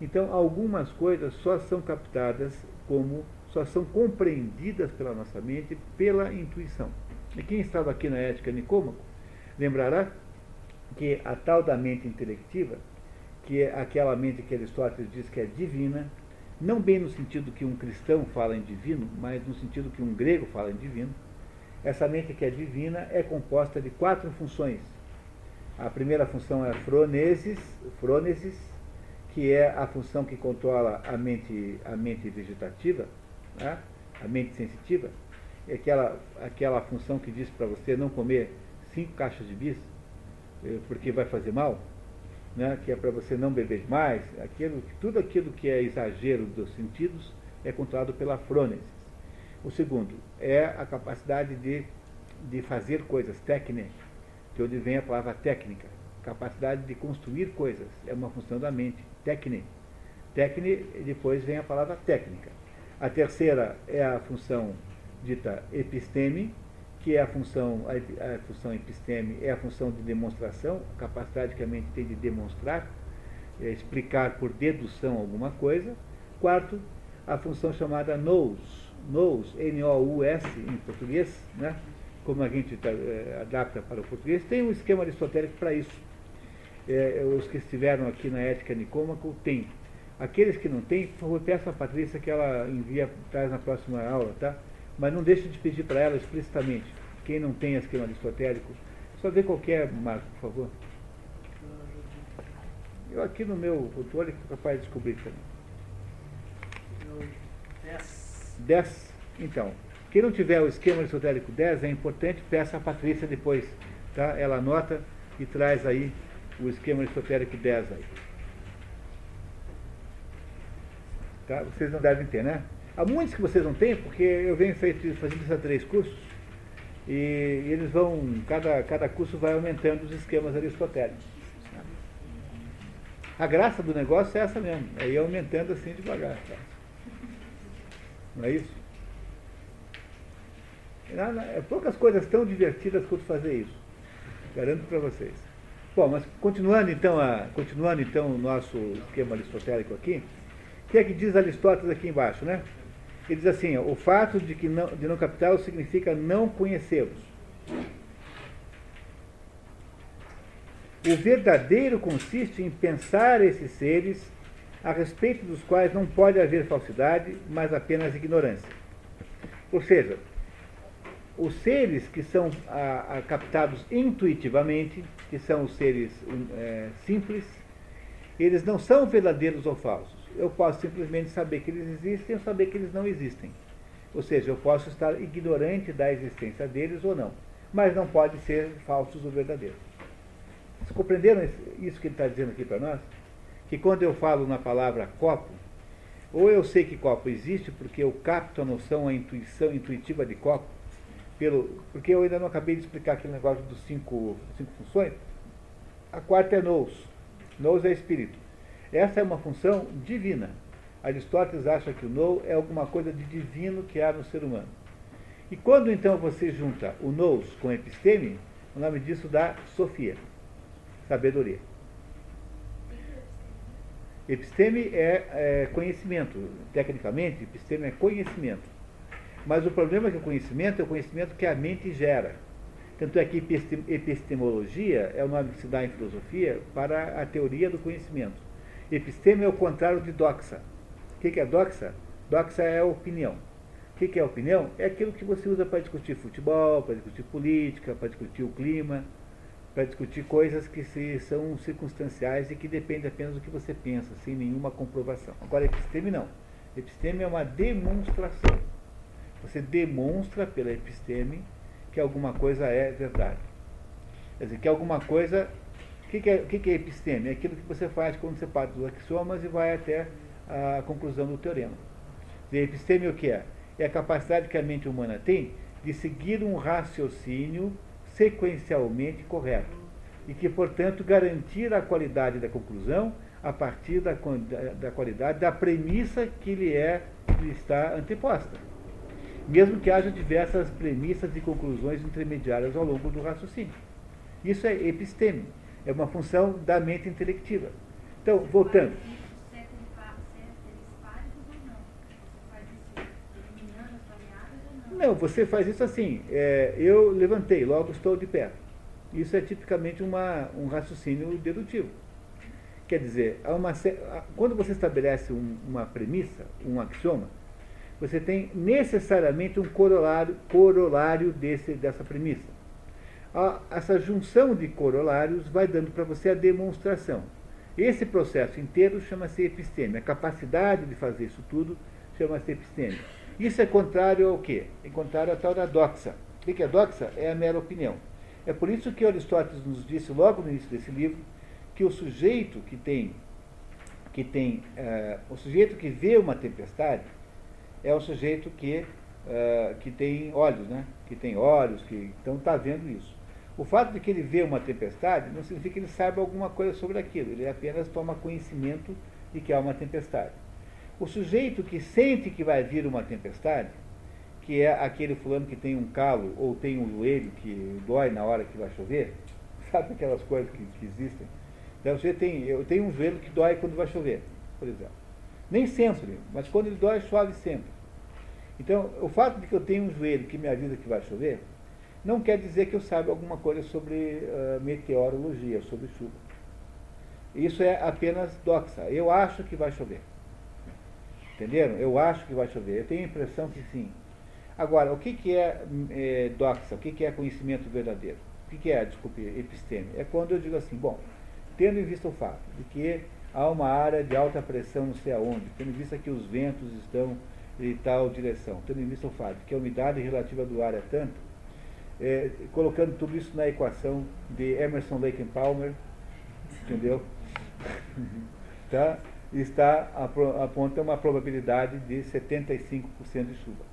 então algumas coisas só são captadas como, só são compreendidas pela nossa mente pela intuição. E quem estava aqui na Ética Nicômaco lembrará que a tal da mente intelectiva, que é aquela mente que Aristóteles diz que é divina, não bem no sentido que um cristão fala em divino, mas no sentido que um grego fala em divino, essa mente que é divina é composta de quatro funções. A primeira função é a phronesis que é a função que controla a mente, a mente vegetativa, né? a mente sensitiva. É aquela, aquela função que diz para você não comer cinco caixas de bis. eh, porque vai fazer mal, né, que é para você não beber mais, aquilo, tudo aquilo que é exagero dos sentidos é controlado pela frônesis. O segundo é a capacidade de, de fazer coisas, técnicas, de onde vem a palavra técnica, capacidade de construir coisas, é uma função da mente, técnica. Técnica, depois vem a palavra técnica. A terceira é a função dita episteme, que é a função, a, a função episteme é a função de demonstração, a capacidade que a mente tem de demonstrar, é, explicar por dedução alguma coisa. Quarto, a função chamada nous, nous, N-O-U-S em português, né? como a gente tá, é, adapta para o português, tem um esquema aristotélico para isso. É, os que estiveram aqui na Ética Nicômaco têm. Aqueles que não têm, por favor, peça a Patrícia que ela envia, traz na próxima aula, tá? Mas não deixe de pedir para ela explicitamente. Quem não tem esquema aristotélico, só vê qualquer marco, por favor. Eu aqui no meu controle sou capaz de descobrir também. 10. 10. Então, quem não tiver o esquema aristotélico 10, é importante, peça a Patrícia depois. Tá? Ela anota e traz aí o esquema aristotélico 10 aí. Tá? Vocês não devem ter, né? Há muitos que vocês não têm, porque eu venho feito, fazendo esses três cursos, e eles vão, cada, cada curso vai aumentando os esquemas aristotélicos. A graça do negócio é essa mesmo, é ir aumentando assim devagar. Tá? Não é isso? É poucas coisas tão divertidas quanto fazer isso. Garanto para vocês. Bom, mas continuando então, a, continuando então o nosso esquema aristotélico aqui, o que é que diz Aristóteles aqui embaixo, né? Ele diz assim, ó, o fato de que não, de não significa não conhecê-los. O verdadeiro consiste em pensar esses seres a respeito dos quais não pode haver falsidade, mas apenas ignorância. Ou seja, os seres que são a, a, captados intuitivamente, que são os seres é, simples, eles não são verdadeiros ou falsos eu posso simplesmente saber que eles existem ou saber que eles não existem. Ou seja, eu posso estar ignorante da existência deles ou não. Mas não pode ser falsos ou verdadeiros. Vocês compreenderam isso que ele está dizendo aqui para nós? Que quando eu falo na palavra copo, ou eu sei que copo existe porque eu capto a noção, a intuição intuitiva de copo, pelo, porque eu ainda não acabei de explicar aquele negócio dos cinco, cinco funções. A quarta é nous. Nous é espírito. Essa é uma função divina. Aristóteles acha que o know é alguma coisa de divino que há no ser humano. E quando então você junta o nous com episteme, o nome disso dá sofia, sabedoria. Episteme é, é conhecimento. Tecnicamente, episteme é conhecimento. Mas o problema é que o conhecimento é o conhecimento que a mente gera. Tanto é que epistemologia é o nome que se dá em filosofia para a teoria do conhecimento. Episteme é o contrário de doxa. O que é doxa? Doxa é opinião. O que é opinião? É aquilo que você usa para discutir futebol, para discutir política, para discutir o clima, para discutir coisas que se, são circunstanciais e que dependem apenas do que você pensa, sem nenhuma comprovação. Agora, episteme não. Episteme é uma demonstração. Você demonstra pela episteme que alguma coisa é verdade. Quer dizer, que alguma coisa o que, que, é, que, que é episteme? É aquilo que você faz quando você parte dos axiomas e vai até a conclusão do teorema. E episteme o que é? É a capacidade que a mente humana tem de seguir um raciocínio sequencialmente correto e que, portanto, garantir a qualidade da conclusão a partir da, da, da qualidade da premissa que lhe é lhe está anteposta. Mesmo que haja diversas premissas e conclusões intermediárias ao longo do raciocínio. Isso é episteme é uma função da mente intelectiva. Então, voltando. Não, você faz isso assim. É, eu levantei, logo estou de pé. Isso é tipicamente uma, um raciocínio dedutivo. Quer dizer, uma, quando você estabelece um, uma premissa, um axioma, você tem necessariamente um corolário, corolário desse, dessa premissa essa junção de corolários vai dando para você a demonstração. Esse processo inteiro chama-se episteme. A capacidade de fazer isso tudo chama-se episteme. Isso é contrário ao quê? É contrário à tal da doxa. O que é doxa? É a mera opinião. É por isso que Aristóteles nos disse logo no início desse livro que o sujeito que tem, que tem uh, o sujeito que vê uma tempestade é o sujeito que, uh, que tem olhos, né? que tem olhos, que então está vendo isso. O fato de que ele vê uma tempestade não significa que ele saiba alguma coisa sobre aquilo, ele apenas toma conhecimento de que há uma tempestade. O sujeito que sente que vai vir uma tempestade, que é aquele fulano que tem um calo ou tem um joelho que dói na hora que vai chover, sabe aquelas coisas que, que existem? Então você tem, eu tenho um joelho que dói quando vai chover, por exemplo. Nem sempre, mas quando ele dói, chove sempre. Então, o fato de que eu tenho um joelho que me avisa que vai chover, não quer dizer que eu saiba alguma coisa sobre uh, meteorologia, sobre chuva. Isso é apenas doxa. Eu acho que vai chover. Entenderam? Eu acho que vai chover. Eu tenho a impressão que sim. Agora, o que, que é, é doxa? O que, que é conhecimento verdadeiro? O que, que é, desculpe, episteme? É quando eu digo assim, bom, tendo em vista o fato de que há uma área de alta pressão não sei aonde, tendo em vista que os ventos estão em tal direção, tendo em vista o fato de que a umidade relativa do ar é tanto, é, colocando tudo isso na equação de Emerson Lake and Palmer, entendeu? tá? Está aponta uma probabilidade de 75% de chuva.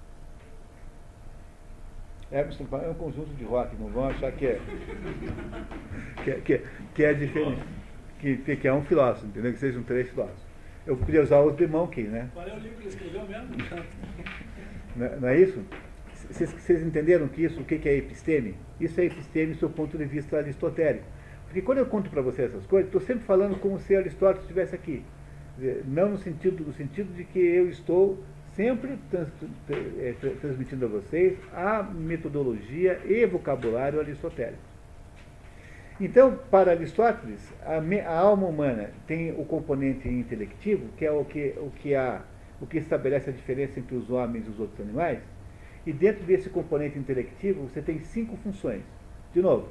Emerson é um conjunto de rock, não vão achar que é, que, é, que, é, que é diferente, que, que é um filósofo, entendeu? Que sejam três filósofos. Eu podia usar os de Monkey, né? Qual é o livro que ele escreveu mesmo? Não, é, não é isso? Vocês entenderam que isso, o que é episteme? Isso é episteme do ponto de vista aristotélico. Porque quando eu conto para você essas coisas, estou sempre falando como se Aristóteles estivesse aqui. Não no sentido, no sentido de que eu estou sempre trans, é, transmitindo a vocês a metodologia e vocabulário aristotélico. Então, para Aristóteles, a, a, alma humana tem o componente intelectivo, que é o que, o, que há, o que estabelece a diferença entre os homens e os outros animais, e dentro desse componente intelectivo você tem cinco funções. De novo,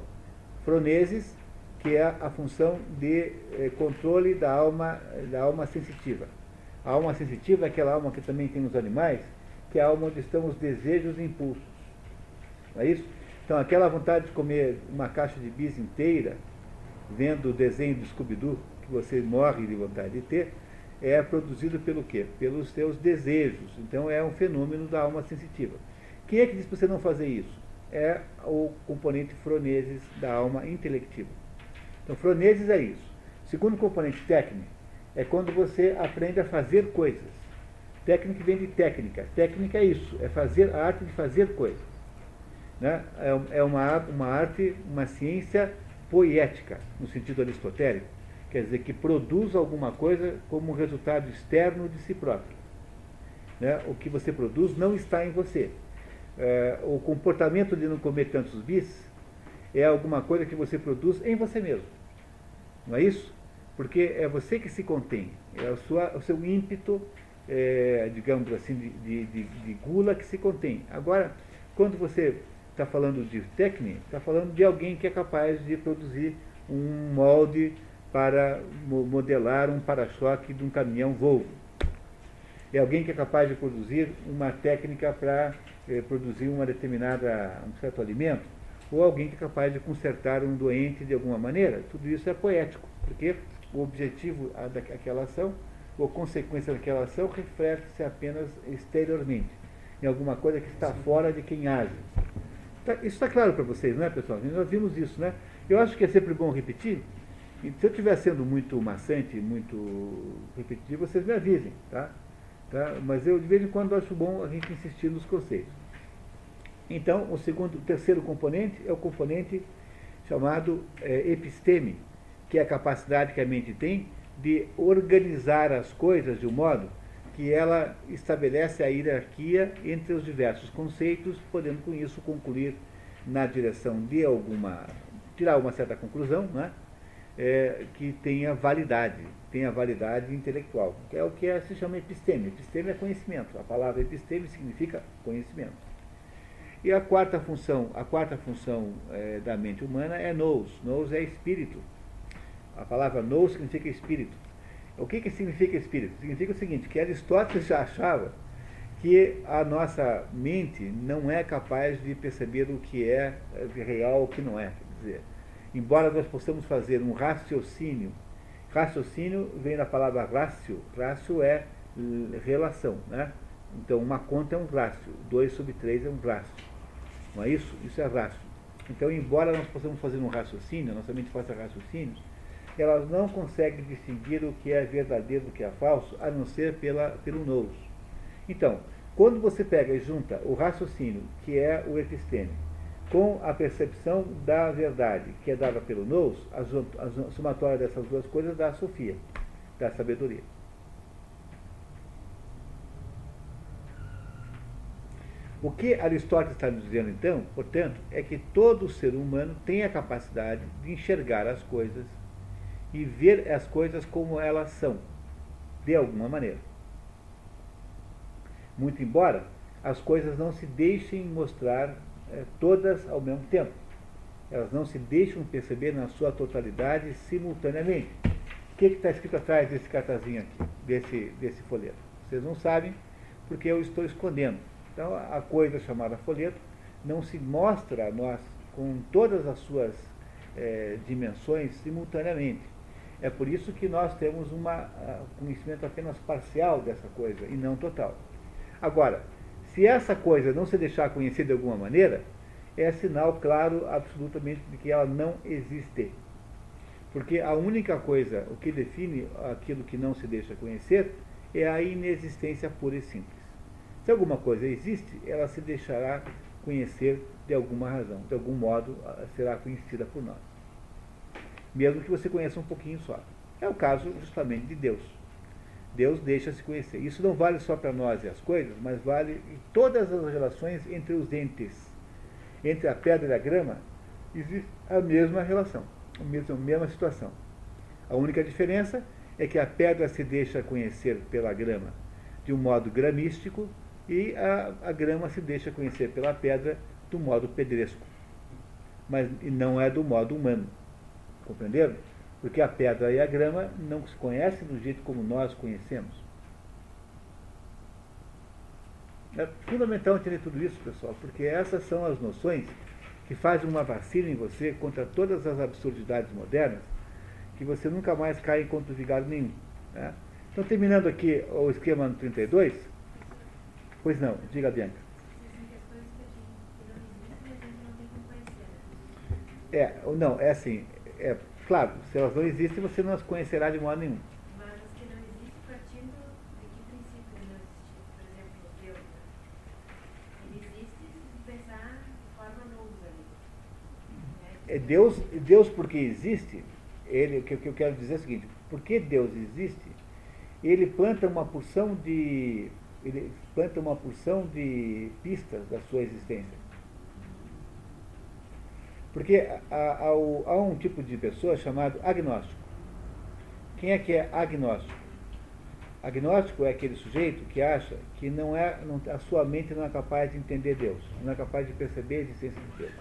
froneses, que é a função de eh, controle da alma, da alma sensitiva. A alma sensitiva é aquela alma que também tem nos animais, que é a alma onde estão os desejos e impulsos. Não é isso? Então, aquela vontade de comer uma caixa de bis inteira, vendo o desenho do Scooby-Doo, que você morre de vontade de ter, é produzido pelo quê? Pelos seus desejos. Então, é um fenômeno da alma sensitiva. Quem é que diz para você não fazer isso? É o componente froneses da alma intelectiva. Então, froneses é isso. Segundo componente técnico, é quando você aprende a fazer coisas. Técnica vem de técnica. Técnica é isso, é fazer a arte de fazer coisas. Né? É, é uma, uma arte, uma ciência poética, no sentido aristotélico. Quer dizer, que produz alguma coisa como resultado externo de si próprio. Né? O que você produz não está em você. É, o comportamento de não comer tantos bis é alguma coisa que você produz em você mesmo. Não é isso? porque é você que se contém, é o, sua, o seu ímpeto, é, digamos assim, de, de, de, gula que se contém. Agora, quando você está falando de técnica, está falando de alguém que é capaz de produzir um molde para modelar um para-choque de um caminhão Volvo. É alguém que é capaz de produzir uma técnica para é, produzir uma determinada, um certo alimento, ou alguém que é capaz de consertar um doente de alguma maneira. Tudo isso é poético, porque o objetivo daquela ação, ou consequência daquela ação, reflete-se apenas exteriormente, em alguma coisa que está fora de quem age. Tá, isso está claro para vocês, não é, pessoal? Nós vimos isso, né? Eu acho que é sempre bom repetir. E se eu estiver sendo muito maçante, muito repetitivo, vocês me avisem, tá? tá? Mas eu, de vez em quando, acho bom a gente insistir nos conceitos. Então, o segundo, o terceiro componente é o componente chamado é, episteme, que é a capacidade que a mente tem de organizar as coisas de um modo que ela estabelece a hierarquia entre os diversos conceitos, podendo com isso concluir na direção de alguma, tirar uma certa conclusão, né? É, que tenha validade, tenha validade intelectual, que é o que é, se chama episteme. Episteme é conhecimento. A palavra episteme significa conhecimento. E a quarta função, a quarta função é, da mente humana é nous. Nous é espírito. A palavra nous significa espírito. O que, que significa espírito? Significa o seguinte, que Aristóteles já achava que a nossa mente não é capaz de perceber o que é real e o que não é. dizer. Embora nós possamos fazer um raciocínio, raciocínio vem da palavra rácio, rácio é relação, né? Então uma conta é um rácio, 2 sobre 3 é um rácio. Não é isso? Isso é rácio. Então, embora nós possamos fazer um raciocínio, nossa mente faça raciocínios, elas não conseguem distinguir o que é verdadeiro do que é falso, a não ser pela, pelo nous. Então, quando você pega e junta o raciocínio, que é o episteme, com a percepção da verdade, que é dada pelo nous, a, a somatória dessas duas coisas dá a Sofia, da sabedoria. O que Aristóteles está dizendo, então, portanto, é que todo ser humano tem a capacidade de enxergar as coisas e ver as coisas como elas são, de alguma maneira. Muito embora as coisas não se deixem mostrar é, todas ao mesmo tempo. Elas não se deixam perceber na sua totalidade simultaneamente. O que está escrito atrás desse cartazinho aqui, desse, desse folheto? Vocês não sabem, porque eu estou escondendo. Então, a coisa chamada folheto não se mostra a nós com todas as suas é, dimensões simultaneamente. É por isso que nós temos um conhecimento apenas parcial dessa coisa e não total. Agora, se essa coisa não se deixar conhecer de alguma maneira, é sinal claro, absolutamente, de que ela não existe. Porque a única coisa, o que define aquilo que não se deixa conhecer, é a inexistência pura e simples. Se alguma coisa existe, ela se deixará conhecer de alguma razão, de algum modo será conhecida por nós. Mesmo que você conheça um pouquinho só. É o caso justamente de Deus. Deus deixa se conhecer. Isso não vale só para nós e as coisas, mas vale em todas as relações entre os entes. Entre a pedra e a grama, existe a mesma relação, a mesma, a mesma situação. A única diferença é que a pedra se deixa conhecer pela grama de um modo gramístico e a, a grama se deixa conhecer pela pedra do modo pedresco, mas não é do modo humano. Compreenderam? Porque a pedra e a grama não se conhecem do jeito como nós conhecemos. É fundamental entender tudo isso, pessoal, porque essas são as noções que fazem uma vacina em você contra todas as absurdidades modernas, que você nunca mais cai em conto vigado nenhum. Né? Então, terminando aqui o esquema no 32, Pois não, diga Bianca. É, não, é assim, é claro, se elas não existem, você não as conhecerá de modo nenhum. Mas as que não existem, partindo de que princípio não? Por exemplo, Deus. Ele existe se pensar de forma. É Deus, Deus porque existe, ele, o que eu quero dizer é o seguinte, porque Deus existe, ele planta uma porção de ele planta uma porção de pistas da sua existência. Porque há, há, há um tipo de pessoa chamado agnóstico. Quem é que é agnóstico? Agnóstico é aquele sujeito que acha que não é, não, a sua mente não é capaz de entender Deus, não é capaz de perceber a existência de Deus.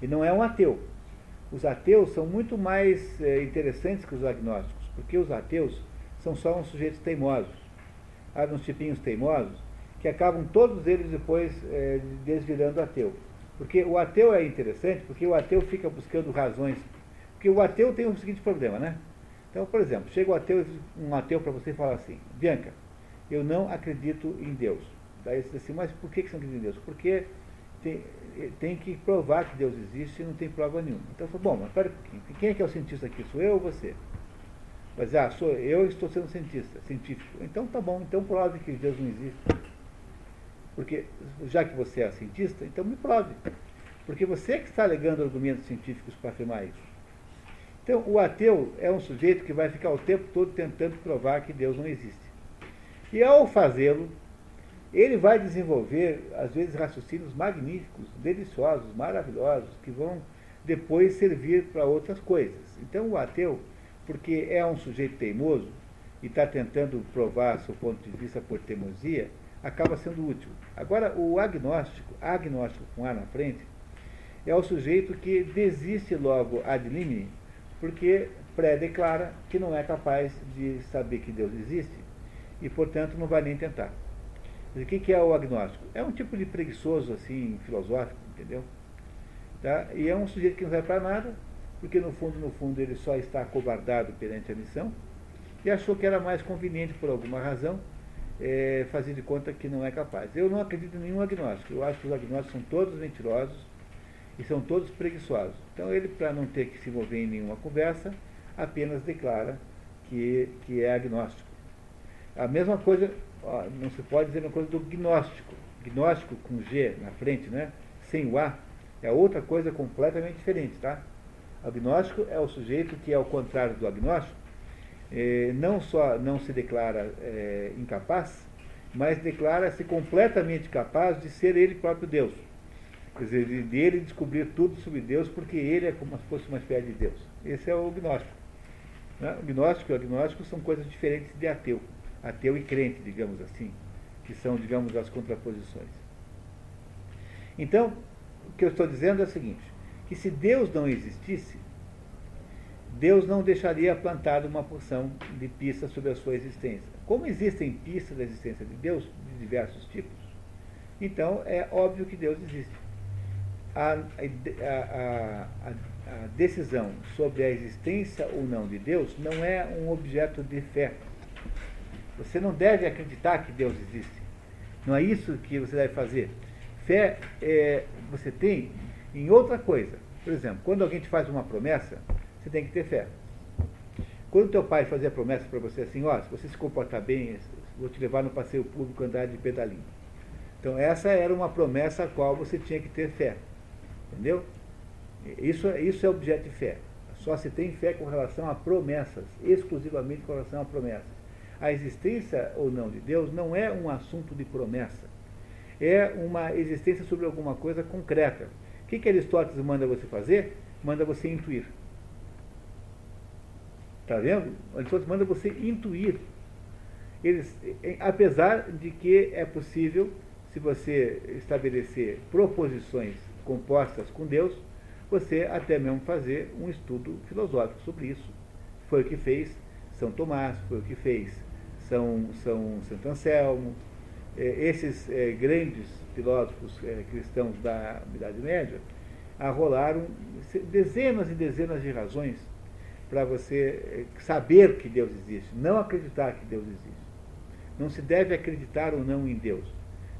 E não é um ateu. Os ateus são muito mais é, interessantes que os agnósticos, porque os ateus são só uns sujeitos teimosos há uns tipinhos teimosos, que acabam todos eles depois é, desvirando ateu. Porque o ateu é interessante, porque o ateu fica buscando razões. Porque o ateu tem o seguinte problema, né? Então, por exemplo, chega um ateu, um ateu para você e fala assim, Bianca, eu não acredito em Deus. Daí você diz assim, mas por que você não acredita em Deus? Porque tem, tem que provar que Deus existe e não tem prova nenhuma. Então eu falo, bom, mas pera quem é que é o cientista aqui? Sou eu ou você? Mas, ah, sou, eu estou sendo cientista, científico. Então tá bom, então prove que Deus não existe. Porque, já que você é cientista, então me prove. Porque você é que está alegando argumentos científicos para afirmar isso. Então, o ateu é um sujeito que vai ficar o tempo todo tentando provar que Deus não existe. E ao fazê-lo, ele vai desenvolver, às vezes, raciocínios magníficos, deliciosos, maravilhosos, que vão depois servir para outras coisas. Então, o ateu porque é um sujeito teimoso e está tentando provar seu ponto de vista por teimosia, acaba sendo útil. Agora, o agnóstico, agnóstico com A na frente, é o sujeito que desiste logo ad limine, porque pré-declara que não é capaz de saber que Deus existe e, portanto, não vai nem tentar. O que é o agnóstico? É um tipo de preguiçoso, assim, filosófico, entendeu? Tá? E é um sujeito que não serve para nada, porque no fundo, no fundo, ele só está acobardado perante a missão e achou que era mais conveniente, por alguma razão, é, fazer de conta que não é capaz. Eu não acredito em nenhum agnóstico. Eu acho que os agnósticos são todos mentirosos e são todos preguiçosos. Então ele, para não ter que se envolver em nenhuma conversa, apenas declara que, que é agnóstico. A mesma coisa, ó, não se pode dizer a mesma coisa do gnóstico. Gnóstico com G na frente, né? sem o A, é outra coisa completamente diferente. Tá? Agnóstico é o sujeito que, ao contrário do agnóstico, eh, não só não se declara eh, incapaz, mas declara-se completamente capaz de ser ele próprio Deus. Quer dizer, de, de ele descobrir tudo sobre Deus, porque ele é como se fosse uma espécie de Deus. Esse é o gnóstico. Né? O gnóstico e o agnóstico são coisas diferentes de ateu. Ateu e crente, digamos assim, que são, digamos, as contraposições. Então, o que eu estou dizendo é o seguinte, que se Deus não existisse, Deus não deixaria plantada uma porção de pistas sobre a sua existência. Como existem pistas da existência de Deus, de diversos tipos, então é óbvio que Deus existe. A, a, a, a, decisão sobre a existência ou não de Deus não é um objeto de fé. Você não deve acreditar que Deus existe. Não é isso que você deve fazer. Fé é, você tem em outra coisa. Por exemplo, quando alguém te faz uma promessa, você tem que ter fé. Quando teu pai fazia promessa para você assim, ó, se você se comportar bem, vou te levar no passeio público andar de pedalinho. Então essa era uma promessa a qual você tinha que ter fé. Entendeu? Isso, isso é objeto de fé. Só se tem fé com relação a promessas, exclusivamente com relação a promessas. A existência ou não de Deus não é um assunto de promessa. É uma existência sobre alguma coisa concreta. Que, que Aristóteles manda você fazer? Manda você intuir. Está vendo? Aristóteles manda você intuir. Eles, apesar de que é possível, se você estabelecer proposições compostas com Deus, você até mesmo fazer um estudo filosófico sobre isso. Foi o que fez São Tomás, foi o que fez São, São Santo Anselmo, é, esses é, grandes filósofos é, cristãos da Idade Média arrolaram dezenas e dezenas de razões para você saber que Deus existe, não acreditar que Deus existe. Não se deve acreditar ou não em Deus,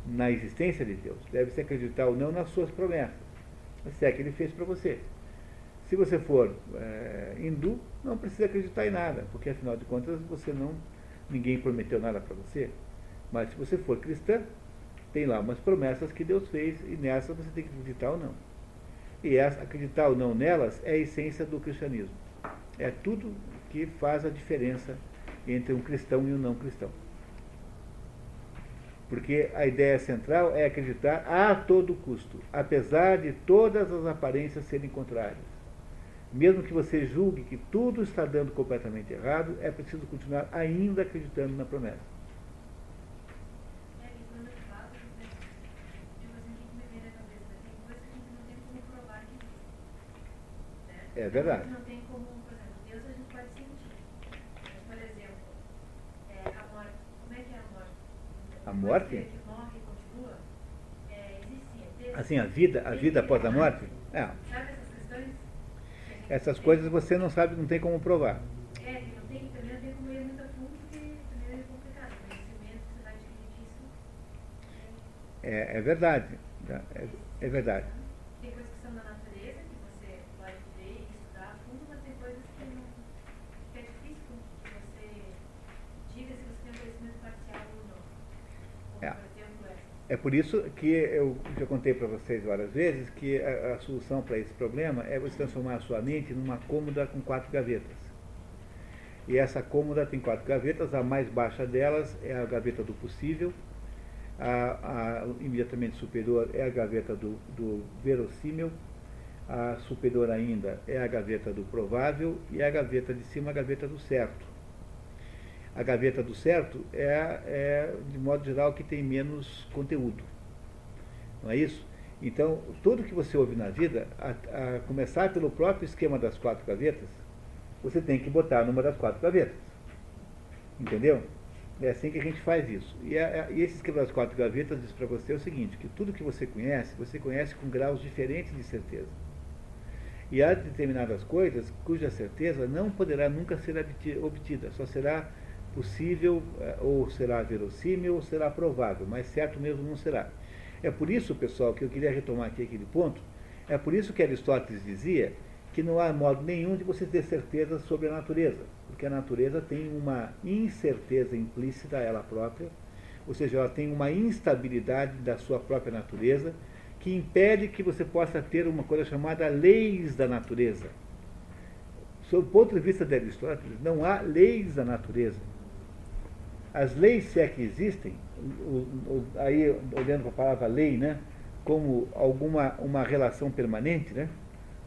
na existência de Deus. Deve-se acreditar ou não nas suas promessas, se é que ele fez para você. Se você for é, hindu, não precisa acreditar em nada, porque afinal de contas você não, ninguém prometeu nada para você. Mas se você for cristã, tem lá umas promessas que Deus fez e nessas você tem que acreditar ou não. E essa, acreditar ou não nelas é a essência do cristianismo. É tudo que faz a diferença entre um cristão e um não cristão. Porque a ideia central é acreditar a todo custo, apesar de todas as aparências serem contrárias. Mesmo que você julgue que tudo está dando completamente errado, é preciso continuar ainda acreditando na promessa. É verdade. Não tem como, por exemplo, Deus a gente pode sentir. Por exemplo, é, a morte. Como é que é a morte? A morte? Que morre e continua. É, existe. É assim, a vida, a vida após a morte? É. Sabe essas questões? Essas coisas você não sabe, não tem como provar. É, não tem, também não tem como ir muito a fundo, porque também é complicado. O conhecimento que você vai adquirir disso. É, é verdade. É, é verdade. Tem coisas que são da natureza, que você pode ver e estudar a fundo, mas tem coisas que, não, que é difícil que você diga se você tem um conhecimento parcial ou não. Como, É. por exemplo, essa. É por isso que eu já contei para vocês várias vezes que a, a solução para esse problema é você transformar a sua mente numa cômoda com quatro gavetas. E essa cômoda tem quatro gavetas, a mais baixa delas é a gaveta do possível, a, a imediatamente superior é a gaveta do, do verossímil, a superior ainda é a gaveta do provável e a gaveta de cima a gaveta do certo. A gaveta do certo é, é, de modo geral, que tem menos conteúdo. Não é isso? Então, tudo que você ouve na vida, a, a começar pelo próprio esquema das quatro gavetas, você tem que botar numa das quatro gavetas. Entendeu? É assim que a gente faz isso. E, a, e esse esquema das quatro gavetas diz para você o seguinte, que tudo que você conhece, você conhece com graus diferentes de certeza. E há determinadas coisas cuja certeza não poderá nunca ser obtida, só será possível, eh, ou será verossímil, ou será provável, mas certo mesmo não será. É por isso, pessoal, que eu queria retomar aqui aquele ponto, é por isso que Aristóteles dizia que não há modo nenhum de você ter certeza sobre a natureza, porque a natureza tem uma incerteza implícita a ela própria, ou seja, ela tem uma instabilidade da sua própria natureza, que impede que você possa ter uma coisa chamada leis da natureza. Sob o ponto de vista de Aristóteles, não há leis da natureza. As leis, se é que existem, aí olhando para a palavra lei, né, como alguma uma relação permanente, né,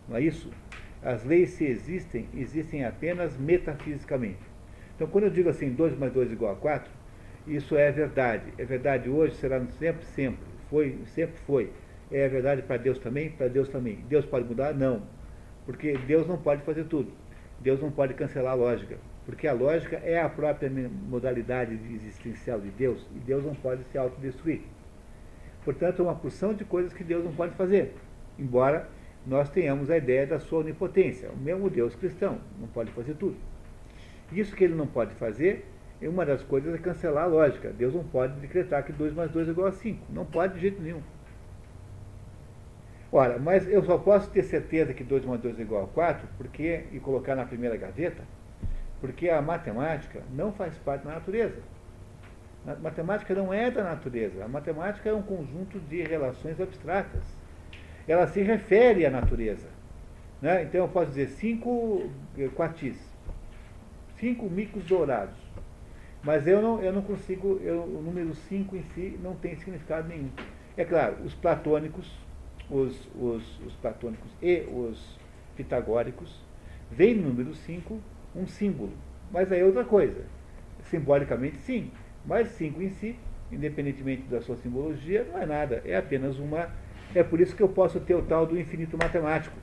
não é isso? As leis, se existem, existem apenas metafisicamente. Então, quando eu digo assim, 2 mais 2 igual a 4, isso é verdade. É verdade hoje, será sempre, sempre. Foi, sempre foi. É verdade para Deus também? Para Deus também. Deus pode mudar? Não. Porque Deus não pode fazer tudo. Deus não pode cancelar a lógica. Porque a lógica é a própria modalidade existencial de Deus. E Deus não pode se autodestruir. Portanto, é uma porção de coisas que Deus não pode fazer. Embora nós tenhamos a ideia da sua onipotência. O mesmo Deus cristão não pode fazer tudo. Isso que ele não pode fazer, é uma das coisas é cancelar a lógica. Deus não pode decretar que 2 mais 2 é igual a 5. Não pode de jeito nenhum. Ora, mas eu só posso ter certeza que 2 mais 2 é igual a 4 porque, e colocar na primeira gaveta, porque a matemática não faz parte da natureza. A matemática não é da natureza. A matemática é um conjunto de relações abstratas ela se refere à natureza. Né? Então eu posso dizer cinco quartis, cinco micos dourados. Mas eu não, eu não consigo, eu, o número 5 em si não tem significado nenhum. É claro, os platônicos, os, os, os platônicos e os pitagóricos, veem no número 5 um símbolo. Mas aí é outra coisa. Simbolicamente sim, mas 5 em si, independentemente da sua simbologia, não é nada. É apenas uma é por isso que eu posso ter o tal do infinito matemático.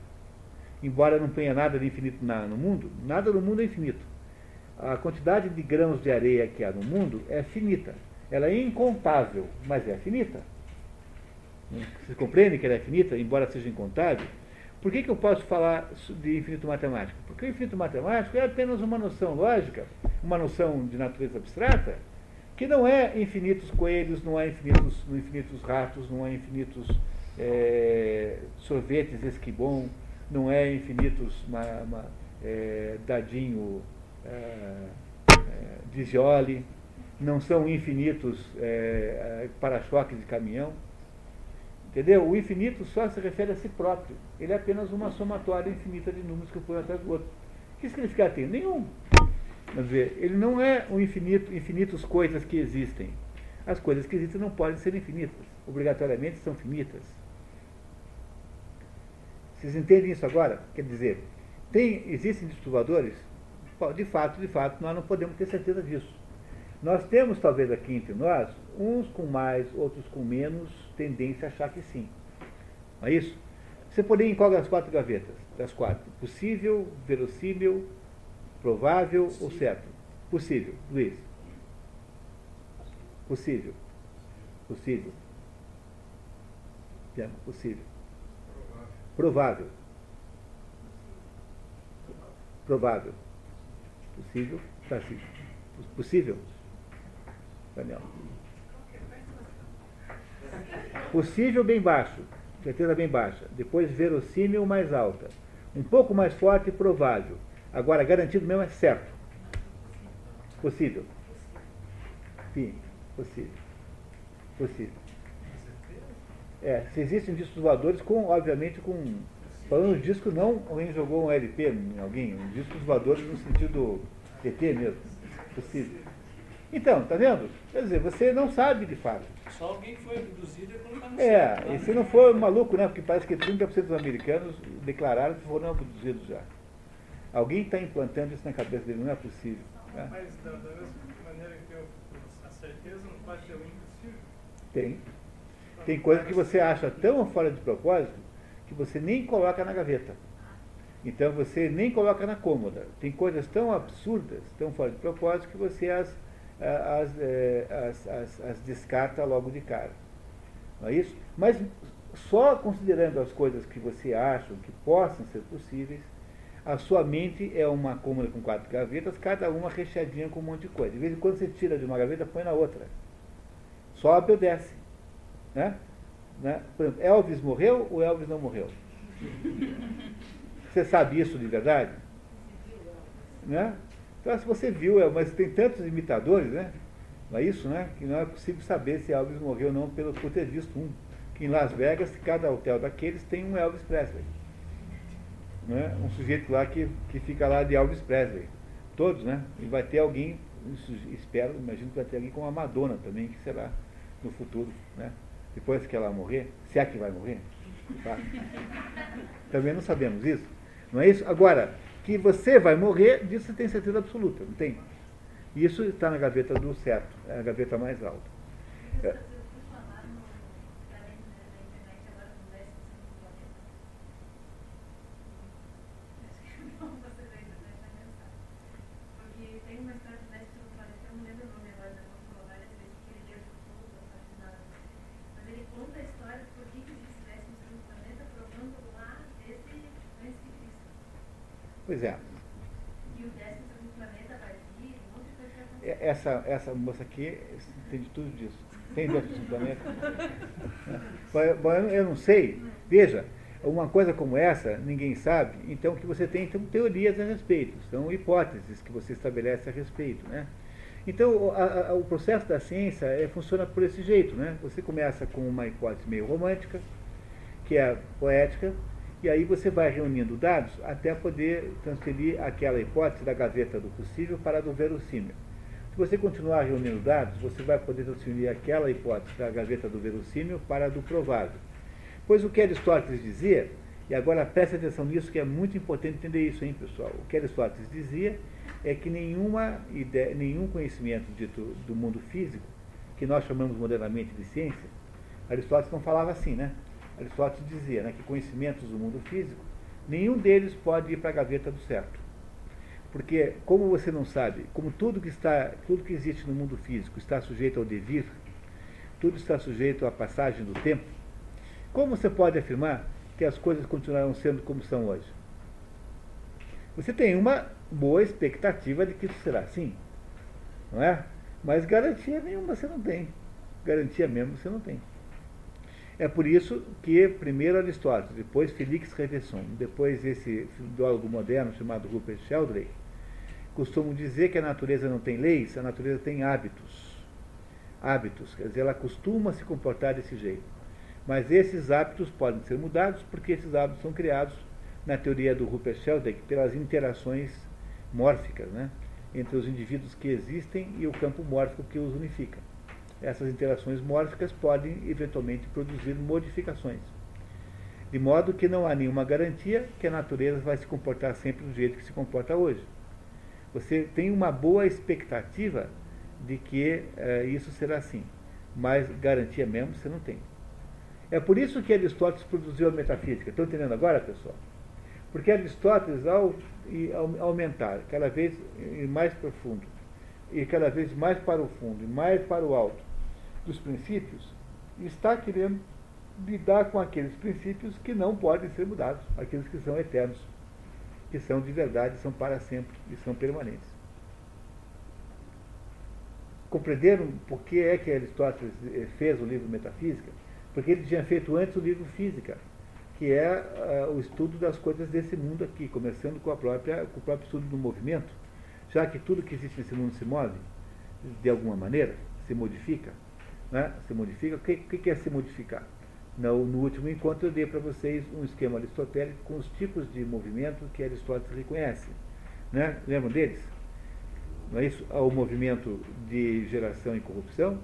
Embora não tenha nada de infinito na, no mundo, nada no mundo é infinito. A quantidade de grãos de areia que há no mundo é finita. Ela é incontável, mas é finita. Vocês compreendem que ela é finita, embora seja incontável? Por que, que eu posso falar de infinito matemático? Porque o infinito matemático é apenas uma noção lógica, uma noção de natureza abstrata, que não é infinitos coelhos, não é infinitos, infinitos ratos, não é infinitos é, sorvetes esquibom, não é infinitos é, dadinho é, é não são infinitos é, é, para-choques de caminhão. Entendeu? O infinito só se refere a si próprio. Ele é apenas uma somatória infinita de números que ponho atrás do outro. Que significado tem? Nenhum. Quer dizer, ele não é um infinito, infinitos coisas que existem. As coisas que existem não podem ser infinitas. Obrigatoriamente são finitas. Vocês entendem isso agora? Quer dizer, tem, existem distribuidores? De fato, de fato, nós não podemos ter certeza disso. Nós temos, talvez aqui entre nós, uns com mais, outros com menos tendência a achar que sim. Não é isso? Você poderia em qual das quatro gavetas? Das quatro. Possível, verossímil, provável Possível. ou certo? Possível. Luiz. Possível. Possível. Possível. Provável. Provável. Possível? Tá. Possível? Daniel. Possível bem baixo. Certeza bem baixa. Depois verossímil mais alta. Um pouco mais forte provável. Agora, garantido mesmo é certo. Possível. Sim, possível. Possível. É, se existem discos voadores com, obviamente, com. Falando de disco, não alguém jogou um LP em alguém, um discos voadores no sentido ET mesmo. Possível. Então, tá vendo? Quer dizer, você não sabe de fato. Só alguém foi abduzido e colocado no É, e se não for maluco, né? Porque parece que 30% dos americanos declararam que foram abduzidos já. Alguém está implantando isso na cabeça dele, não é possível. Né? Mas da, da mesma maneira que eu, a certeza não pode ser o impossível? Tem. Tem coisas que você acha tão fora de propósito que você nem coloca na gaveta. Então você nem coloca na cômoda. Tem coisas tão absurdas, tão fora de propósito, que você as, as, é, as, as, as descarta logo de cara. Não é isso? Mas só considerando as coisas que você acha que possam ser possíveis, a sua mente é uma cômoda com quatro gavetas, cada uma recheadinha com um monte de coisa. De vez em quando você tira de uma gaveta, põe na outra. Sobe ou desce. Né? Né? Por exemplo, Elvis morreu ou Elvis não morreu? Você sabe isso de verdade? Né? Então, se você viu, é, mas tem tantos imitadores, né? Não é isso, né? Que não é possível saber se Elvis morreu ou não pelo, por ter visto um. Que em Las Vegas, cada hotel daqueles tem um Elvis Presley. Né? Um sujeito lá que, que fica lá de Elvis Presley. Todos, né? E vai ter alguém, espero, imagino que vai ter alguém com a Madonna também, que será no futuro, né? Depois que ela morrer, se é que vai morrer. Tá? Também não sabemos isso. Não é isso? Agora, que você vai morrer, disso você tem certeza absoluta, não tem? Isso está na gaveta do certo, é a gaveta mais alta. É. Pois é. E o décimo segundo planeta vai vir, um monte de coisa vai acontecer. É, essa, moça aqui entende tudo disso. Segundo planeta? Bom, eu não sei. Veja, uma coisa como essa, ninguém sabe, então que você tem então, teorias a respeito, são hipóteses que você estabelece a respeito. Né? Então, a, a, o processo da ciência é, funciona por esse jeito. Né? Você começa com uma hipótese meio romântica, que é poética, e aí você vai reunindo dados até poder transferir aquela hipótese da gaveta do possível para a do verossímil. Se você continuar reunindo dados, você vai poder transferir aquela hipótese da gaveta do verossímil para a do provável. Pois o que Aristóteles dizia, e agora preste atenção nisso, que é muito importante entender isso, hein, pessoal? O que Aristóteles dizia é que nenhuma ideia, nenhum conhecimento dito do mundo físico, que nós chamamos modernamente de ciência, Aristóteles não falava assim, né? Aristóteles dizia né, que conhecimentos do mundo físico, nenhum deles pode ir para a gaveta do certo. Porque, como você não sabe, como tudo que, está, tudo que existe no mundo físico está sujeito ao devir, tudo está sujeito à passagem do tempo, como você pode afirmar que as coisas continuarão sendo como são hoje? Você tem uma boa expectativa de que isso será assim, não é? Mas garantia nenhuma você não tem. Garantia mesmo você não tem. É por isso que primeiro Aristóteles, depois Félix Revesson, depois esse filólogo moderno chamado Rupert Sheldrake, costumam dizer que a natureza não tem leis, a natureza tem hábitos. Hábitos, quer dizer, ela costuma se comportar desse jeito. Mas esses hábitos podem ser mudados porque esses hábitos são criados, na teoria do Rupert Sheldrake, pelas interações mórficas né, entre os indivíduos que existem e o campo mórfico que os unifica essas interações mórficas podem eventualmente produzir modificações. De modo que não há nenhuma garantia que a natureza vai se comportar sempre do jeito que se comporta hoje. Você tem uma boa expectativa de que eh, isso será assim, mas garantia mesmo você não tem. É por isso que Aristóteles produziu a metafísica. Estão entendendo agora, pessoal? Porque Aristóteles, ao, ao aumentar cada vez mais profundo, e cada vez mais para o fundo, e mais para o alto, dos princípios, está querendo lidar com aqueles princípios que não podem ser mudados, aqueles que são eternos, que são de verdade, são para sempre e são permanentes. Compreenderam por que é que Aristóteles eh, fez o livro Metafísica? Porque ele tinha feito antes o livro Física, que é uh, o estudo das coisas desse mundo aqui, começando com, própria, com o próprio estudo do movimento, já que tudo que existe nesse mundo se move, de alguma maneira, se modifica, né, se modifica. O que, que é se modificar? No, no último encontro eu dei para vocês um esquema aristotélico com os tipos de movimento que Aristóteles reconhece. Né? Lembram deles? Não é isso? Ao movimento de geração e corrupção,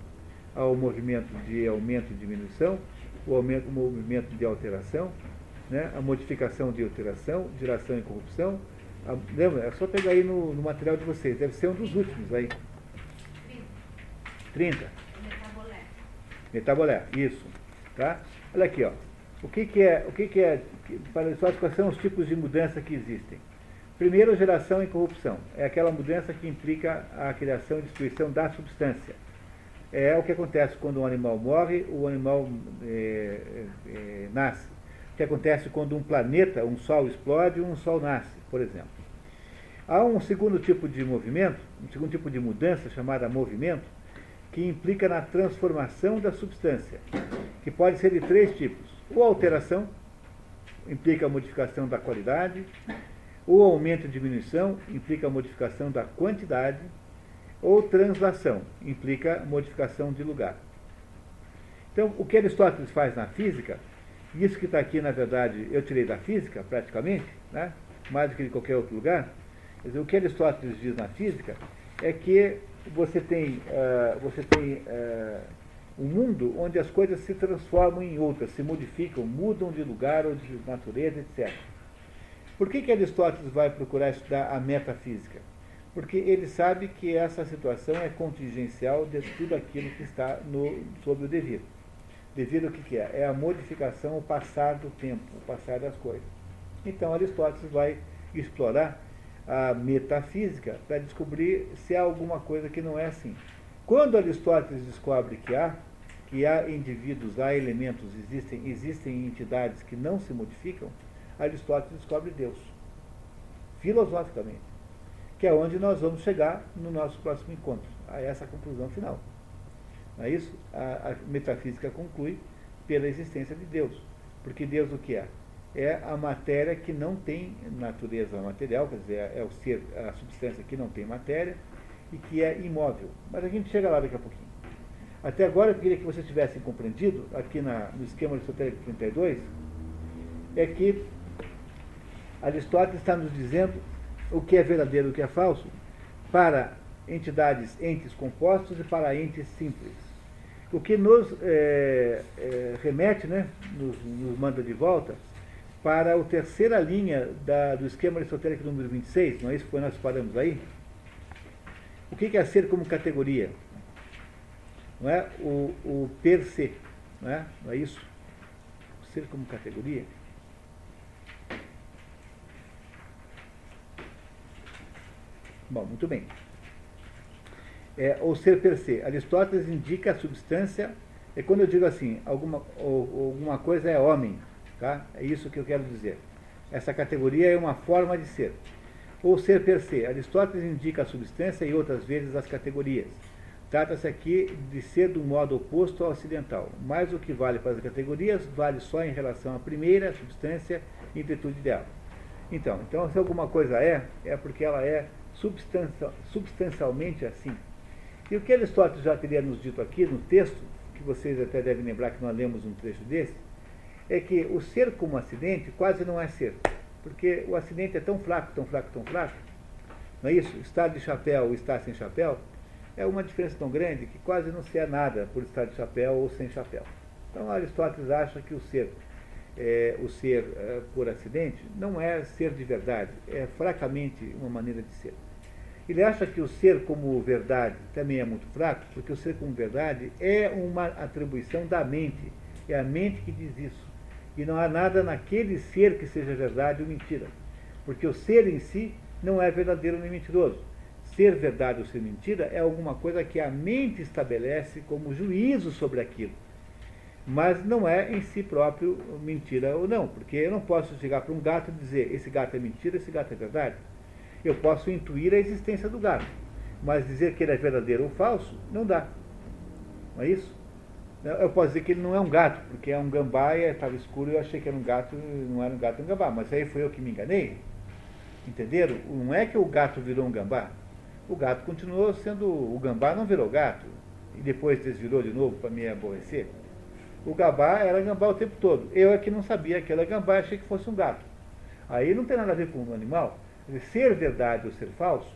ao movimento de aumento e diminuição, o, aumento, o movimento de alteração, né? a modificação de alteração, geração e corrupção. A, lembra? É só pegar aí no, no material de vocês, deve ser um dos últimos aí. 30. Metabolé, isso. Tá? Olha aqui, ó. O que, que é, o que, que é, para quais são os tipos de mudança que existem? Primeiro, geração e corrupção. É aquela mudança que implica a criação e destruição da substância. é o que acontece quando um animal morre, o animal é, é, nasce. O que acontece quando um planeta, um sol explode, um sol nasce, por exemplo. Há um segundo tipo de movimento, um segundo tipo de mudança chamada movimento, que implica na transformação da substância, que pode ser de três tipos. Ou alteração, implica a modificação da qualidade, ou aumento e diminuição, implica a modificação da quantidade, ou translação, implica modificação de lugar. Então, o que Aristóteles faz na física, isso que está aqui, na verdade, eu tirei da física, praticamente, né, mais do que de qualquer outro lugar, dizer, o que Aristóteles diz na física é que você tem, uh, você tem uh, um mundo onde as coisas se transformam em outras, se modificam, mudam de lugar ou de natureza, etc. Por que, que Aristóteles vai procurar estudar a metafísica? porque ele sabe que essa situação é contingencial de tudo aquilo que está no, sobre o devido. Devido o que, que é? É a modificação, o passar do tempo, o passar das coisas. Então Aristóteles vai explorar a metafísica para descobrir se há alguma coisa que não é assim. Quando Aristóteles descobre que há, que há indivíduos, há elementos, existem, existem entidades que não se modificam, Aristóteles descobre Deus, filosoficamente que é onde nós vamos chegar no nosso próximo encontro, a essa conclusão final. Não é isso? A, a metafísica conclui pela existência de Deus. Porque Deus o que é? É a matéria que não tem natureza material, quer dizer, é o ser, a substância que não tem matéria e que é imóvel. Mas a gente chega lá daqui a pouquinho. Até agora eu queria que vocês tivessem compreendido, aqui na, no esquema aristotélico 32, é que Aristóteles está nos dizendo o que é verdadeiro e o que é falso para entidades, entes compostos e para entes simples. O que nos é, é, remete, né, nos, nos, manda de volta para a terceira linha da, do esquema aristotélico número 26, não é isso que nós paramos aí? O que é ser como categoria? Não é? O, o per se, não é? não é isso? ser como categoria? Bom, muito bem. É, ou ser per se. Aristóteles indica a substância, e quando eu digo assim, alguma, ou, alguma coisa é homem, tá? é isso que eu quero dizer. Essa categoria é uma forma de ser. Ou ser per se. Aristóteles indica a substância e outras vezes as categorias. Trata-se aqui de ser do modo oposto ao ocidental. Mas o que vale para as categorias vale só em relação à primeira, substância e virtude dela. Então, então, se alguma coisa é, é porque ela é substancial, substancialmente assim. E o que Aristóteles já teria nos dito aqui no texto, que vocês até devem lembrar que nós lemos um trecho desse, é que o ser como acidente quase não é ser. Porque o acidente é tão fraco, tão fraco, tão fraco. Não é isso? Estar de chapéu ou estar sem chapéu é uma diferença tão grande que quase não se é nada por estar de chapéu ou sem chapéu. Então Aristóteles acha que o ser, é, o ser é, por acidente, não é ser de verdade, é fracamente uma maneira de ser. Ele acha que o ser como verdade também é muito fraco, porque o ser como verdade é uma atribuição da mente. É a mente que diz isso. E não há nada naquele ser que seja verdade ou mentira. Porque o ser em si não é verdadeiro nem mentiroso. Ser verdade ou ser mentira é alguma coisa que a mente estabelece como juízo sobre aquilo. Mas não é em si próprio mentira ou não. Porque eu não posso chegar para um gato e dizer esse gato é mentira, esse gato é verdade eu posso intuir a existência do gato. Mas dizer que ele é verdadeiro ou falso, não dá. Não é isso? Eu posso dizer que ele não é um gato, porque é um gambá e estava escuro e eu achei que era um gato, não era um gato, era um gambá. Mas aí foi eu que me enganei. Entenderam? Não é que o gato virou um gambá. O gato continuou sendo. O gambá não virou gato. E depois desvirou de novo para me aborrecer. O gambá era gambá o tempo todo. Eu é que não sabia que era gambá achei que fosse um gato. Aí não tem nada a ver com o animal ser verdade ou ser falso,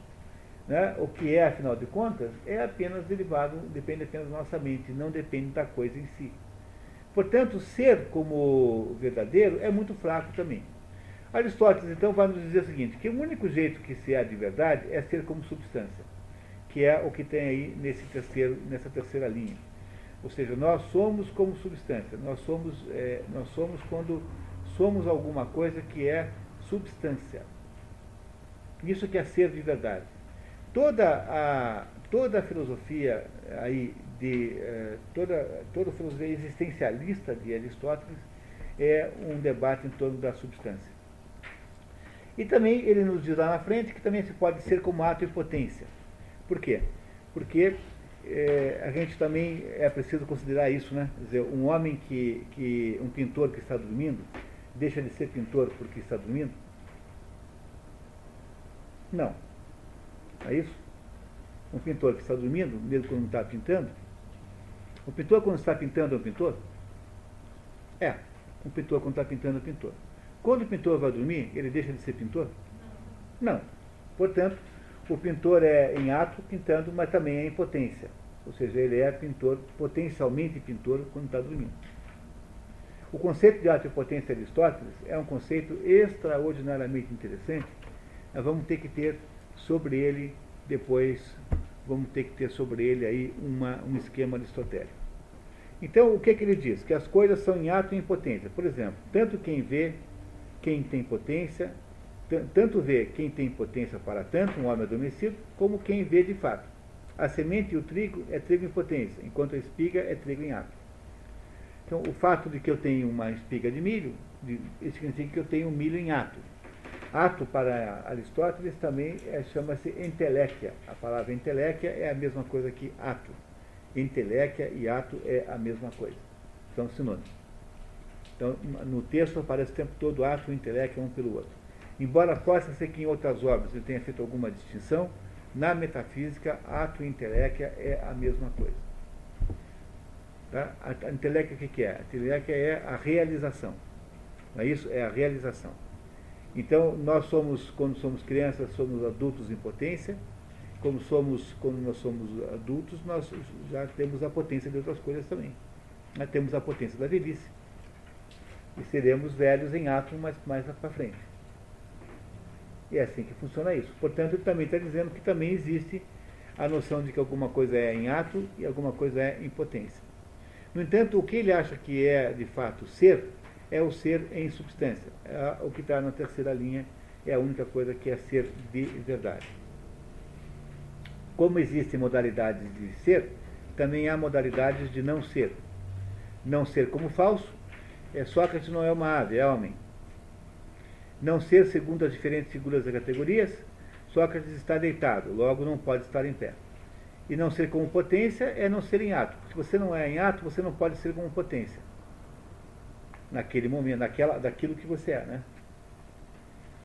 né, o que é, afinal de contas, é apenas derivado, depende apenas da nossa mente, não depende da coisa em si. Portanto, ser como verdadeiro é muito fraco também. Aristóteles, então, vai nos dizer o seguinte, que o único jeito que se há de verdade é ser como substância, que é o que tem aí nesse terceiro, nessa terceira linha. Ou seja, nós somos como substância, nós somos, é, nós somos quando somos alguma coisa que é substância. Isso que é ser de verdade. Toda a, toda a filosofia aí de eh, toda, toda a filosofia existencialista de Aristóteles é um debate em torno da substância. E também ele nos diz lá na frente que também se pode ser como ato e potência. Por quê? Porque é, a gente também é preciso considerar isso, né? Quer dizer, um homem que, que, um pintor que está dormindo, deixa de ser pintor porque está dormindo? Não. É isso? Um pintor que está dormindo, mesmo quando não está pintando? O pintor quando está pintando é um pintor? É. Um pintor quando está pintando é um pintor. Quando o pintor vai dormir, ele deixa de ser pintor? Não. Portanto, o pintor é em ato pintando, mas também é em potência. Ou seja, ele é pintor, potencialmente pintor, quando está dormindo. O conceito de ato e potência de Aristóteles é um conceito extraordinariamente interessante. Nós vamos ter que ter sobre ele, depois, vamos ter que ter sobre ele aí uma, um esquema aristotélico. Então, o que, que ele diz? Que as coisas são em ato e em potência. Por exemplo, tanto quem vê, quem tem potência, tanto vê quem tem potência para tanto, um homem adormecido, como quem vê de fato. A semente e o trigo é trigo em potência, enquanto a espiga é trigo em ato. Então, o fato de que eu tenho uma espiga de milho, significa que eu tenho milho em ato. Ato, para Aristóteles, também é, chama-se entelequia. A palavra entelequia é a mesma coisa que ato. Entelequia e ato é a mesma coisa. São sinônimos. Então, no texto aparece o tempo todo ato e entelequia um pelo outro. Embora possa ser que em outras obras ele tenha feito alguma distinção, na metafísica, ato e inteléquia é a mesma coisa. Tá? A inteléquia o que, é? A inteléquia é a realização. Não é isso? É a realização. Então, nós somos, quando somos crianças, somos adultos em potência. Como somos, quando nós somos adultos, nós já temos a potência de outras coisas também. Nós temos a potência da velhice. E seremos velhos em ato mais, mais para frente. E é assim que funciona isso. Portanto, ele também está dizendo que também existe a noção de que alguma coisa é em ato e alguma coisa é em potência. No entanto, o que ele acha que é de fato ser, é o ser em substância. É o que está na terceira linha é a única coisa que é ser de verdade. Como existem modalidades de ser, também há modalidades de não ser. Não ser como falso, é Sócrates não é uma ave, é homem não ser segundo as diferentes figuras das categorias, Sócrates está deitado, logo não pode estar em pé. E não ser como potência é não ser em ato. Se você não é em ato, você não pode ser como potência. Naquele momento, naquela, daquilo que você é, né?